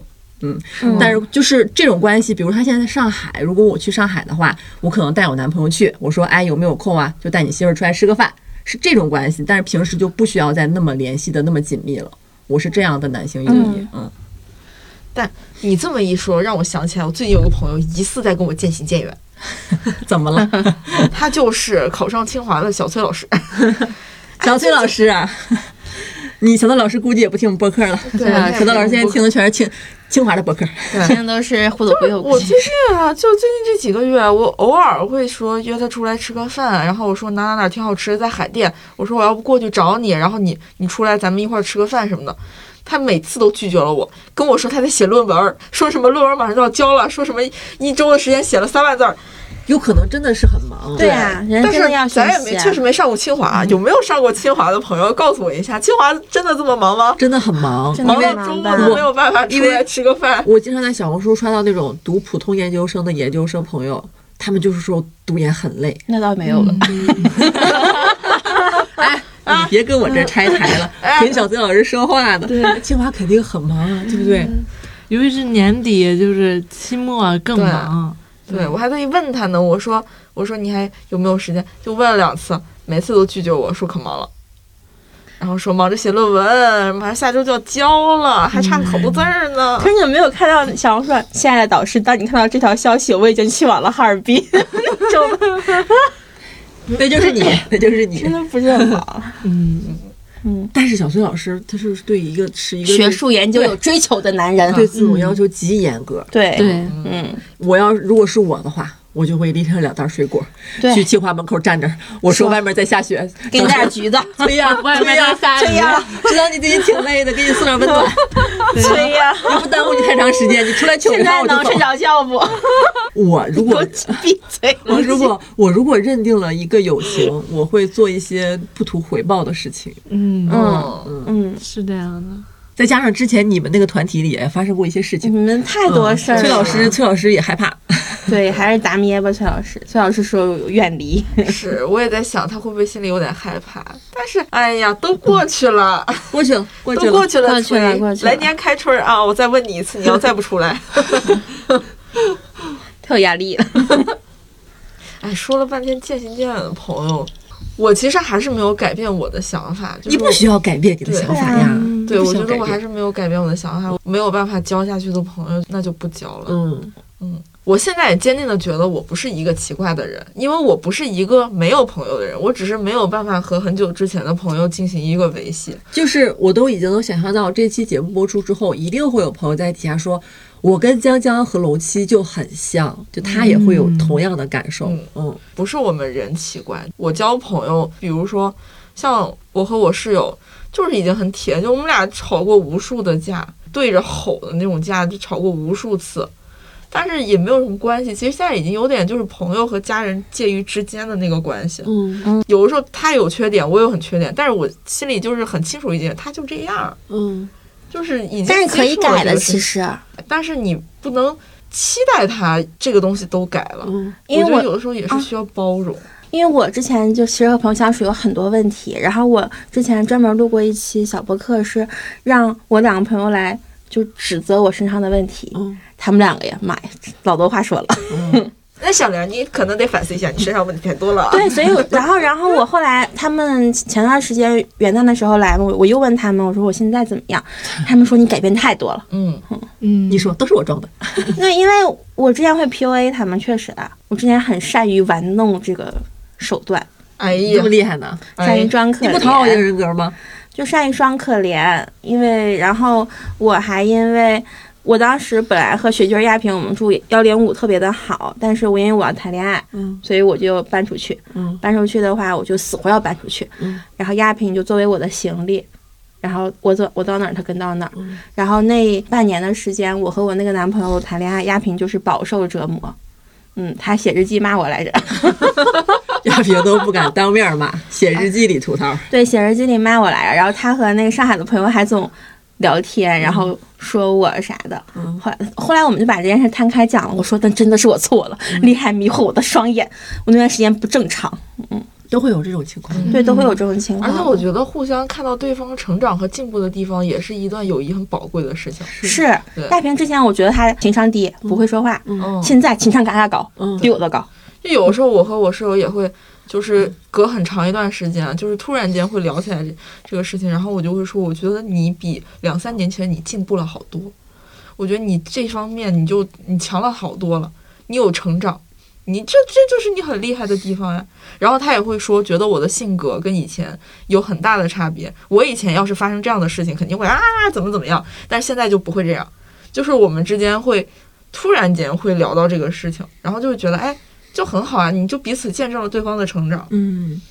A: 但是就是这种关系，比如他现在在上海，如果我去上海的话，我可能带我男朋友去，我说哎有没有空啊，就带你媳妇儿出来吃个饭，是这种关系。但是平时就不需要再那么联系的那么紧密了。我是这样的男性友谊，嗯，
B: 但你这么一说，让我想起来，我最近有个朋友疑似在跟我渐行渐远，
A: 怎么了？
B: 他就是考上清华的小崔老师。
A: 小崔老师啊，你小道老师估计也不听我们播客了。
B: 对啊
A: 小道老师现在听的全是清清华的播客。
C: 听的都是忽左忽右。
B: 我最近啊，就最近这几个月，我偶尔会说约他出来吃个饭，然后我说哪哪哪挺好吃的，在海淀，我说我要不过去找你，然后你你出来咱们一块儿吃个饭什么的。他每次都拒绝了我，跟我说他在写论文，说什么论文马上就要交了，说什么一周的时间写了三万字儿。
A: 有可能真的是很忙。
C: 对啊，人
B: 但是
C: 真的要学
B: 咱也没。确实没上过清华，有没有上过清华的朋友告诉我一下，清华真的这么忙吗？
A: 真的很忙，
B: 忙到周末都没有办法出来吃个饭。
A: 我经常在小红书刷到那种读普通研究生的研究生朋友，他们就是说读研很累。
C: 那倒没有了，
A: 你别跟我这拆台了，跟小崔老师说话呢。对，清华肯定很忙啊，对不对？
D: 尤其是年底，就是期末更忙。
B: 对我还特意问他呢，我说我说你还有没有时间？就问了两次，每次都拒绝我说可忙了，然后说忙着写论文，马上下周就要交了，还差好多字儿呢
C: 可。是你有没有看到小红书上？亲爱的导师，当你看到这条消息，我已经去往了哈尔滨，
A: 那 就是你，那就是你
C: 真。的不是很好。
D: 嗯，
A: 但是小崔老师他是对一个是一个
C: 学术研究有追求的男人，
A: 对自我要求极严格。
C: 对。
D: 对，
C: 嗯，
A: 我要如果是我的话，我就会拎上两袋水果，
C: 对
A: 去清华门口站着，我说
C: 说
A: 外面在下雪，
C: 给你带点橘子，
A: 对呀，
D: 外面在，下雨
C: 崔呀，
A: 知道你最近挺累的，给你送点温暖，
C: 对呀，
A: 也不耽误你太长时间。你出来求
C: 现
A: 一趟我就走
C: 在能睡。着觉不？
A: 我如果
C: 闭嘴！
A: 我如果我如果认定了一个友情，我会做一些不图回报的事情。
D: 嗯，
C: 嗯嗯，
D: 是这样的。
A: 再加上之前你们那个团体里也发生过一些事情你，
C: 们太多事儿了。
A: 崔老师，崔老师也害怕。
C: 对，还是达咩吧，崔老师。崔老师说有远离，
B: 是，我也在想他会不会心里有点害怕，但是哎呀，都过去了，
A: 过去了，过去了，
B: 都过去了，
C: 过去了过去了
B: 来年开春儿啊，我再问你一次，你要再不出来，
C: 太有压力了。
B: 哎，说了半天渐行渐远的朋友，我其实还是没有改变我的想法，就是
A: 你不需要改变你的想法呀。
B: 对，我觉得我还是没有改变我的想法，没有办法交下去的朋友，那就不交了。
A: 嗯，
B: 嗯，我现在也坚定的觉得我不是一个奇怪的人，因为我不是一个没有朋友的人，我只是没有办法和很久之前的朋友进行一个维系。
A: 就是我都已经能想象到这期节目播出之后，一定会有朋友在底下说，我跟江江和龙七就很像，就他也会有同样的感受。
B: 嗯
A: 嗯
B: 不是我们人奇怪，我交朋友，比如说像我和我室友，就是已经很铁，就我们俩吵过无数的架，对着吼的那种架，就吵过无数次。但是也没有什么关系，其实现在已经有点就是朋友和家人介于之间的那个关系。
A: 嗯
B: 有的时候他有缺点，我有很缺点，但是我心里就是很清楚一点，他就这样，
A: 嗯，
B: 就是已经
C: 但是可以改的，其实，
B: 但是你不能期待他这个东西都改了。
A: 嗯
C: 因为我
B: 我有的时候也是需要包容。
C: 因为我之前就其实和朋友相处有很多问题，然后我之前专门录过一期小博客，是让我两个朋友来就指责我身上的问题，
A: 嗯
C: 他们两个呀，妈呀，老多话说了。
B: 那小玲，你可能得反思一下，你身上问题太多了啊。
C: 对，所以我然后然后我后来他们前段时间元旦的时候来嘛，我我又问他们，我说我现在怎么样？他们说你改变太多了。
B: 嗯，
D: 嗯，
A: 你说都是我装的。
C: 那因为我之前会 PUA 他们，确实啊，我之前很善于玩弄这个手段，
B: 哎呀
A: 这么，厉害呢？
C: 善于
B: 哎，
C: 装可怜。
A: 你不讨好这个人格吗？
C: 就善于装可怜，因为然后我还因为我当时本来和雪军、亚萍我们住幺零五特别的好，但是我因为我要谈恋爱，
A: 嗯
C: 所以我就搬出去。
A: 嗯
C: 搬出去的话，我就死活要搬出去。
A: 嗯
C: 然后亚萍就作为我的行李，然后我走我到哪儿，他跟到哪儿。
A: 嗯
C: 然后那半年的时间，我和我那个男朋友谈恋爱，亚萍就是饱受折磨。嗯，他写日记骂我来着。
A: 亚萍都不敢当面骂，写日记里吐槽。
C: 对，写日记里骂我来着。然后他和那个上海的朋友还总聊天，然后说我啥的。
A: 嗯
C: 后来后来我们就把这件事摊开讲了。我说，但真的是我错了，厉害迷惑我的双眼，我那段时间不正常。
A: 嗯都会有这种情况。
C: 对，都会有这种情况。
B: 而且我觉得互相看到对方成长和进步的地方，也是一段友谊很宝贵的事情。
C: 是大平之前，我觉得他情商低，不会说话，
B: 嗯，
C: 现在情商嘎嘎高，
A: 嗯
C: 比我的高。
B: 就有的时候我和我室友也会，就是隔很长一段时间，就是突然间会聊起来这这个事情，然后我就会说，我觉得你比两三年前你进步了好多，我觉得你这方面你就你强了好多了，你有成长，你这这就是你很厉害的地方呀。然后他也会说，觉得我的性格跟以前有很大的差别，我以前要是发生这样的事情，肯定会啊怎么怎么样，但是现在就不会这样，就是我们之间会突然间会聊到这个事情，然后就会觉得哎。就很好啊，你就彼此见证了对方的成长。
A: 嗯，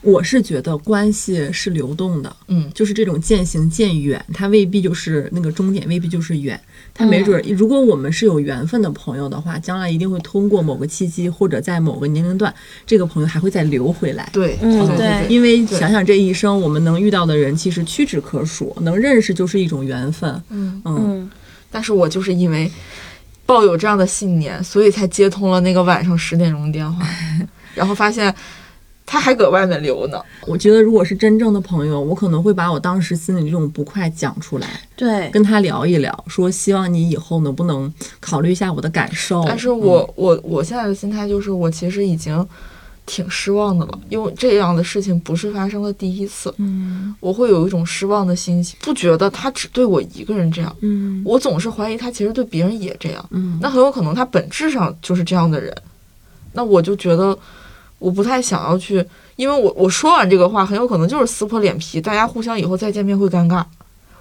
A: 我是觉得关系是流动的，
B: 嗯
A: 就是这种渐行渐远，它未必就是那个终点，未必就是远。它没准儿，如果我们是有缘分的朋友的话，将来一定会通过某个契机，或者在某个年龄段，这个朋友还会再留回来。
B: 对，
C: 嗯
B: 对
C: 对
A: 因为想想这一生我们能遇到的人，其实屈指可数，能认识就是一种缘分。
B: 嗯，
A: 嗯，
C: 嗯，
B: 但是我就是因为抱有这样的信念，所以才接通了那个晚上十点钟的电话，然后发现他还搁外面留呢。
A: 我觉得如果是真正的朋友，我可能会把我当时心里这种不快讲出来，
C: 对，
A: 跟他聊一聊，说希望你以后能不能考虑一下我的感受。
B: 但是我、我我现在的心态就是，我其实已经挺失望的了，因为这样的事情不是发生的第一次，
A: 嗯
B: 我会有一种失望的心情，不觉得他只对我一个人这样，
A: 嗯
B: 我总是怀疑他其实对别人也这样。
A: 嗯，
B: 那很有可能他本质上就是这样的人。那我就觉得我不太想要去，因为我我说完这个话，很有可能就是撕破脸皮，大家互相以后再见面会尴尬。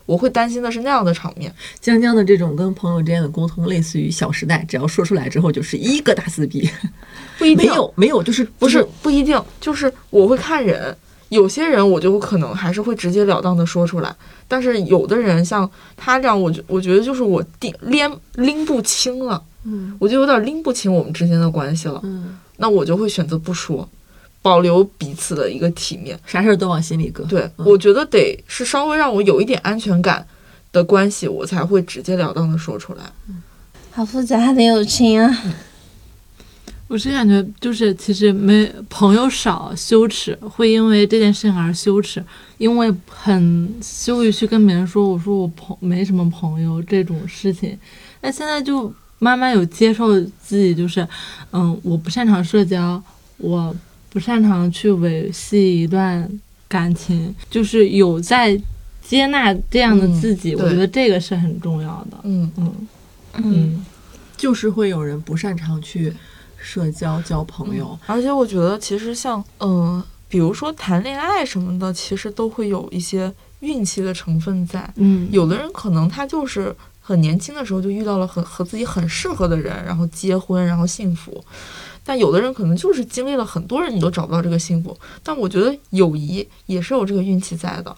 B: 我会担心的是那样的场面。
A: 江江的这种跟朋友之间的沟通，类似于《小时代》，只要说出来之后就是一个大撕逼，
B: 不一定。
A: 没有没有，就是
B: 不是不一定，就是我会看人，有些人我就可能还是会直截了当的说出来，但是有的人像他这样，我觉我觉得就是我拎拎拎不清了，
A: 嗯。
B: 我就有点拎不清我们之间的关系了，
A: 嗯，
B: 那我就会选择不说，保留彼此的一个体面。
A: 啥事儿都往心里搁。
B: 对，
A: 嗯
B: 我觉得得是稍微让我有一点安全感的关系，我才会直截了当的说出来。
C: 好复杂的友情啊。
D: 我是感觉就是其实没朋友少羞耻，会因为这件事情而羞耻，因为很羞于去跟别人说，我说我朋没什么朋友这种事情。那现在就慢慢有接受自己，就是嗯，我不擅长社交，我不擅长去维系一段感情，就是有在接纳这样的
B: 嗯
D: 自己，我觉得这个是很重要的。
B: 嗯，
D: 嗯
C: 嗯，
D: 嗯
A: 就是会有人不擅长去社交交朋友。
B: 而且我觉得其实像嗯、呃比如说谈恋爱什么的，其实都会有一些运气的成分在。
D: 嗯，
B: 有的人可能他就是很年轻的时候就遇到了很和自己很适合的人，然后结婚，然后幸福。但有的人可能就是经历了很多人，你都找不到这个幸福。但我觉得友谊也是有这个运气在的，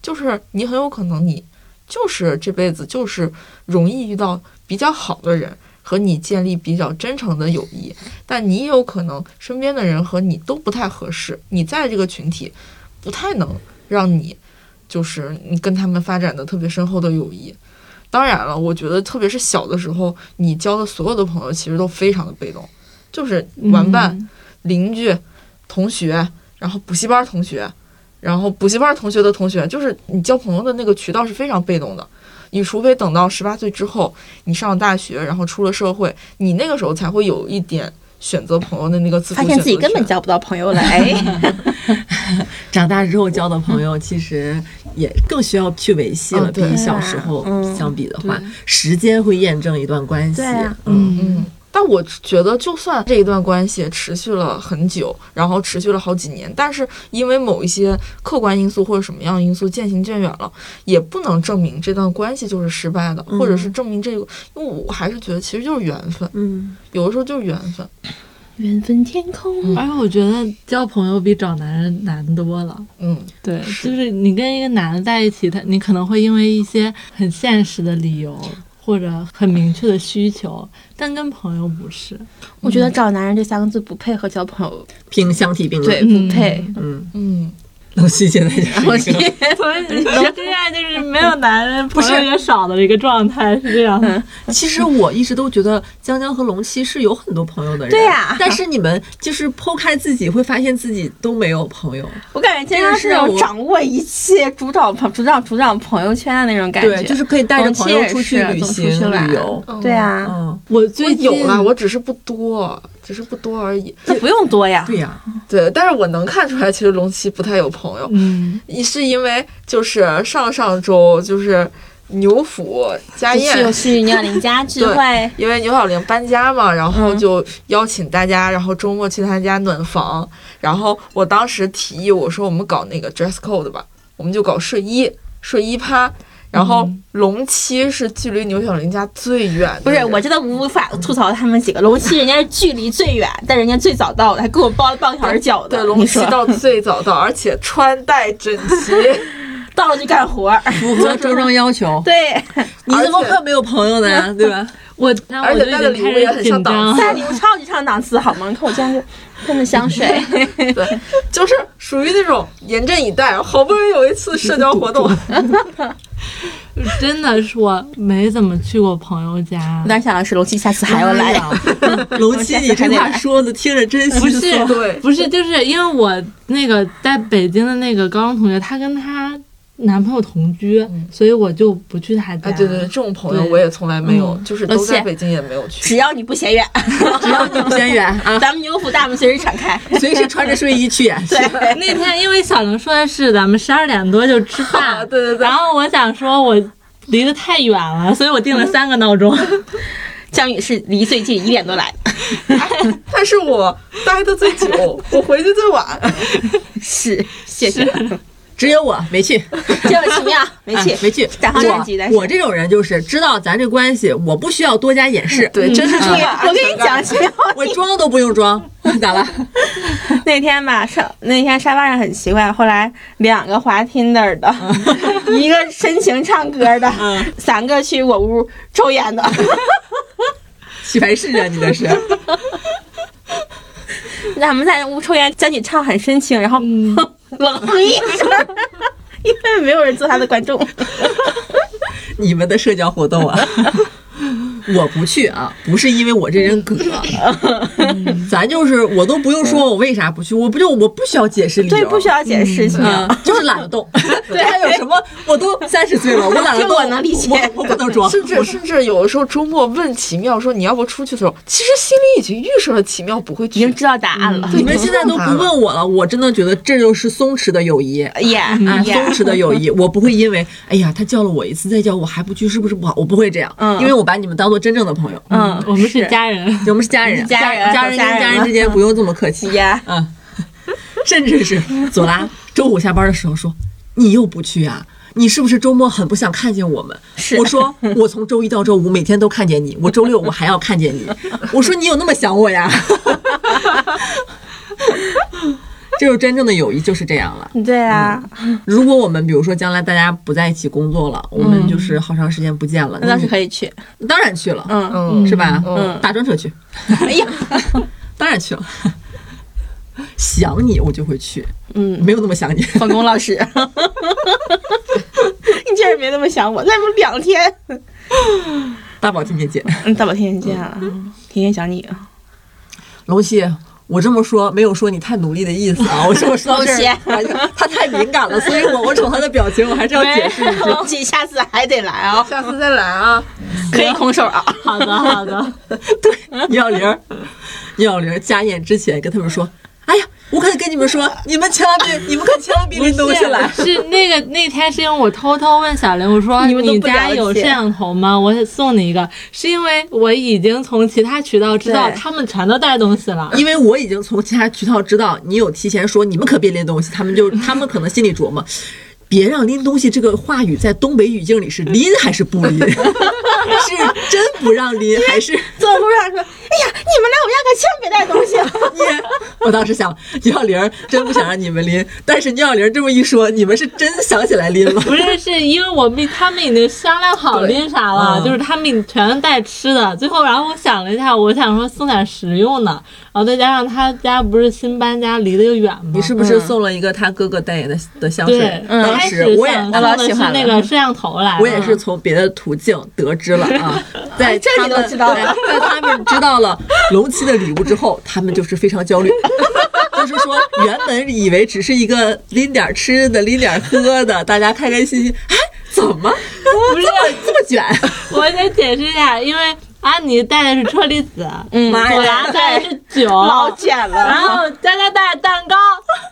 B: 就是你很有可能你就是这辈子就是容易遇到比较好的人。和你建立比较真诚的友谊，但你也有可能身边的人和你都不太合适，你在这个群体不太能让你就是你跟他们发展的特别深厚的友谊。当然了，我觉得特别是小的时候，你交的所有的朋友其实都非常的被动，就是玩伴、
D: 嗯。
B: 邻居、同学，然后补习班同学，然后补习班同学的同学，就是你交朋友的那个渠道是非常被动的。你除非等到十八岁之后，你上了大学，然后出了社会，你那个时候才会有一点选择朋友的那个自主
C: 发
B: 选择
C: 现自己根本交不到朋友了，哎，
A: 长大之后交的朋友，其实也更需要去维系了，比小时候
C: 嗯。
A: 相比的话
D: 对，
A: 时间会验证一段关系。嗯。
B: 嗯，但我觉得，就算这一段关系持续了很久，然后持续了好几年，但是因为某一些客观因素或者什么样的因素渐行渐远了，也不能证明这段关系就是失败的，
A: 嗯
B: 或者是证明这个，因为我还是觉得其实就是缘分，
A: 嗯，
B: 有的时候就是缘分。
C: 缘分天空。
D: 而且我觉得交朋友比找男人难多了。
B: 嗯，
D: 对，就是你跟一个男的在一起，他你可能会因为一些很现实的理由，或者很明确的需求，但跟朋友不是。
C: 我觉得找男人这三个字不配和交朋友，
E: 平相提并论。
C: 对，不配。
E: 嗯，
B: 嗯，
E: 冷西现在就是一个
D: 所以你现在就是没有男人，朋友也少的一个状态，是这样。的。
A: 其实我一直都觉得江江和龙七是有很多朋友的人，
C: 对呀。
A: 但是你们就是剖开自己，会发现自己都没有朋友。
C: 我感觉江江是那种掌握一切、主导朋、主导、主掌朋友圈的那种感觉。
A: 对，就是可以带着朋友出去旅
C: 总
A: 行、
C: 出去玩。
A: 旅游。
C: 对啊，
A: 嗯，
D: 我
B: 我
D: 最近
B: 有了，我只是不多，只是不多而已。
C: 那不用多呀。
A: 对呀，
B: 对，但是我能看出来，其实龙七不太有朋友，
D: 嗯，
B: 一是因为就是上上周就是牛府家
C: 就去
B: 宴，
C: 去牛小玲家 聚会，
B: 因为牛小玲搬家嘛，然后
C: 嗯
B: 就邀请大家，然后周末去他家暖房。然后我当时提议我说我们搞那个 dress code 吧，我们就搞睡衣睡衣趴。然后
D: 嗯
B: 龙七是距离牛小玲家最远的
C: 不是，我真的无法吐槽他们几个。龙七人家是距离最远，但人家最早到的，还给我包了半个小时饺子。
B: 对龙七到最早到，而且穿戴整齐。
C: 到了就干活。
A: 符合周庄要求。
C: 对，
A: 你怎么会没有朋友的呀？对吧？
D: 我
B: 而且带的礼物也很上档次。
C: 带礼物超级上档次，好吗？你看我家是 喷的香水，
B: 对，就是属于那种严阵以待，好不容易有一次社交活动，
D: 真的是我没怎么去过朋友家
C: 我。当时想的是龙七下次还要来。
A: 龙七，你这话说的听着真
D: 不是
A: 心酸。
B: 对，
D: 不是，就是因为我那个在北京的那个高中同学，他跟她男朋友同居，所以我就不去他家。
B: 哎，对对对，这种朋友我也从来没有，
D: 嗯
B: 就是都在北京也没有去。
C: 只要你不嫌远，
A: 只要你不嫌远 啊，
C: 咱们牛府大门随时敞开。
A: 随时穿着睡衣去。
C: 对，
D: 那天因为小玲说的是咱们十二点多就吃
B: 啊，
D: 饭，
B: 对对对
D: 然，后我想说我离得太远了，所以我定了三个闹钟。
C: 江宇是离最近，一点多来的。
B: 但是我待的最久，我回去最晚。
C: 是，谢谢。
A: 只有我没去，
C: 这么奇妙，没去
A: 哎，没去。
C: 打好战绩但是
A: 我我这种人就是知道咱这关系，我不需要多加掩饰，
B: 对，真是充满
C: 我跟你讲，奇妙。
A: 我装都不用装。咋了？
C: 那天吧，上那天沙发上很奇怪，后来两个滑 Tinder 的，一个深情唱歌的，三个去我屋抽烟的。
A: 洗白事啊，你这是。
C: 咱们在屋抽烟，江姐唱很深情，然后
D: 嗯，
C: 冷哼一声，因为没有人做他的观众。
A: 你们的社交活动啊，我不去啊，不是因为我这人葛，咱就是我都不用说我为啥不去，我不就我不需要解释理由，
C: 对，不需要解释事情。
A: 嗯，就是懒得动。对还有什么？我都三十岁了，我懒得动，
C: 我能理解
A: 我我不能装。
B: 甚至甚至有的时候周末问奇妙说你要不出去的时候，其实心里已经预设了奇妙不会去。
C: 已经知道答案了。
A: 你们现在都不问我了，我真的觉得这就是松弛的友谊。
C: 耶
A: 啊，
C: 耶
A: 松弛的友谊，我不会因为哎呀，他叫了我一次，再叫我还不去，是不是不好？我不会这样，
C: 嗯
A: 因为我把你们当做真正的朋友，
C: 嗯，
D: 我们是家人。
A: 我们是家人，
C: 家人
A: 家人跟
C: 家人
A: 之间不用这么客气，
C: 呀。
A: 嗯，甚至是左拉周五下班的时候说，你又不去啊？你是不是周末很不想看见我们？
C: 是
A: 我说我从周一到周五每天都看见你，我周六我还要看见你。我说你有那么想我呀？这就是真正的友谊，就是这样了。
C: 对啊，
A: 如果我们比如说将来大家不在一起工作了，我们就是好长时间不见了，
C: 那倒是，可以去。
A: 当然去了，
C: 嗯，
B: 嗯，
A: 是吧？
B: 嗯
A: 打专车去，
C: 哎呀，
A: 当然去了。想你我就会去，
C: 嗯，
A: 没有那么想你。
C: 冯巩老师，你竟然没那么想我，那不两天。
A: 大宝天天见，
C: 嗯，大宝天天见啊，天天想你啊。
A: 龙溪。我这么说没有说你太努力的意思啊，我这么说到这
C: 龙
A: 儿，哎呀他太敏感了，所以我 我瞅他的表情，我还是要解释一句。
C: 龙姐下次还得来啊，
B: 下次再来啊。
C: 可以空手啊。
D: 好的，好的。
A: 倪小玲儿，倪小玲儿家宴之前跟他们说：“哎呀，我可得跟你们说，你们千万别，你们可千万别拎东西来。
D: 是是那个那天是因为我偷偷问小林，我说
C: 你
D: 家有摄像头吗？我送你一个，是因为我已经从其他渠道知道他们全都带东西了。
A: 因为我已经从其他渠道知道你有提前说你们可别拎东西，他们就他们可能心里琢磨，别让拎东西这个话语在东北语境里是拎还是不拎，是真不让拎还是
C: 走路上说，哎呀，你们来我们家可千万别带东西啊。
A: 你 我当时想，牛小玲真不想让你们拎，但是牛小玲这么一说，你们是真想起来拎了。
D: 不是，是因为我们他们已经商量好拎啥了，
A: 嗯
D: 就是他们全带吃的。最后，然后我想了一下，我想说送点实用的，然后再加上他家不是新搬家，离得又远嘛。
A: 你是不是送了一个他哥哥代言的的香
D: 对
A: 水？，
C: 嗯
A: 当
D: 开
A: 时我也
C: 我老喜欢
D: 那个摄像头来，
A: 我也是从别的途径得知了啊，在他们
C: 都知道了
A: 在他们知道了龙七的礼物之后，他们就是非常焦虑。就是说，原本以为只是一个拎点吃的、拎点喝的，大家开开心心，哎，怎么
D: 不是？
A: 这么卷？
D: 我先解释一下，因为安妮带的是车厘子，
C: 嗯
A: 妈
D: 朵拉带的是酒，
C: 老卷
D: 然。后佳佳带的蛋糕，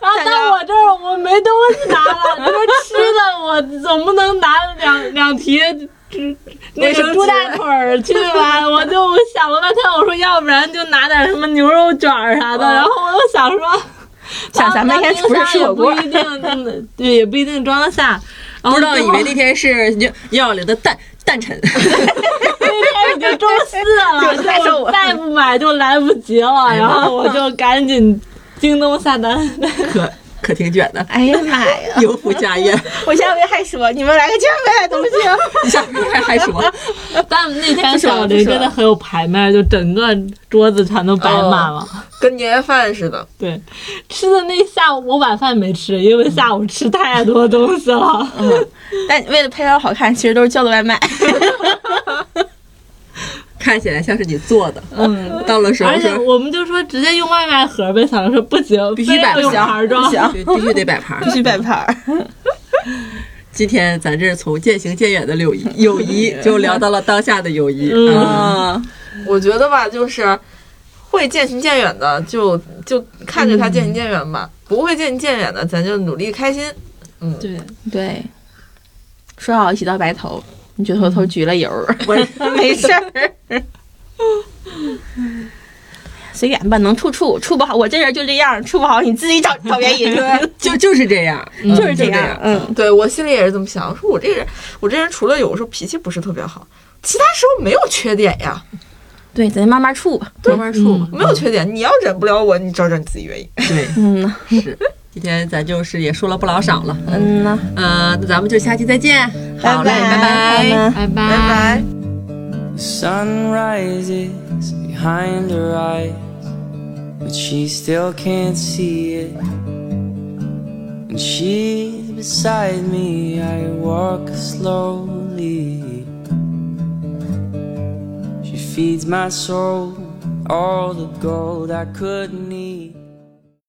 D: 然后到我这儿我没东西拿了，你说吃的我总不能拿两两提。那个猪大腿儿去吧，我就想了半天，我说要不然就拿点什么牛肉卷儿啥的，然后我又想说，
C: 想咱们应该不是吃火锅
D: 也不一定，对，也不一定装得下。
A: 不知道以为那天是牛牛小玲的诞诞辰，
D: 那天已经周四了，再不买就来不及了，然后我就赶紧京东下单。
A: 可可挺卷的，
C: 哎呀妈呀！
A: 有福家宴。
C: 我下回还说你们来个见没买东西啊？
A: 你 下回还还说，
D: 但那天小林真的很有排面，就整个桌子全都摆满了。
B: 跟年夜饭似的。
D: 对，吃的那下午我晚饭没吃，因为下午吃太多东西了。
C: 嗯但为了拍照好看，其实都是叫的外卖。
A: 看起来像是你做的。
C: 嗯，
A: 到了时候
D: 而且我们就说直接用外卖盒呗，小林说不行，
A: 必须摆盘
D: 盘装。
A: 对必须得摆盘儿
C: 必。须摆盘儿。
A: 今天咱这从渐行渐远的友谊，友谊 就聊到了当下的友谊。
D: 嗯，
B: 我觉得吧，就是会渐行渐远的，就就看着它渐行渐远吧；不会渐行渐远的，咱就努力开心。嗯，
D: 对，
C: 对，说好一起到白头，你就偷偷焗了油儿，
A: 我
C: 没事儿。随缘吧，能处处，处不好我这人就这样，处不好你自己找找原因，
A: 就就是这样，
C: 就是这
A: 样
C: 样。嗯，
B: 对我心里也是这么想，说我这人，我这人除了有时候脾气不是特别好，其他时候没有缺点呀，
C: 对，咱慢慢处吧。
A: 慢慢处吧。
B: 没有缺点。你要忍不了我，你找找你自己原因。
A: 对，
C: 嗯，
A: 是。今天咱就是也说了不老少了，
C: 嗯呐，
A: 嗯，那咱们就下期再见。好嘞，拜
C: 拜
A: 拜。
D: 拜拜
B: 拜拜。
F: The sun rises behind her eyes, but she still can't see it. When she's beside me, I walk slowly. She feeds my soul all the gold I couldn't eat.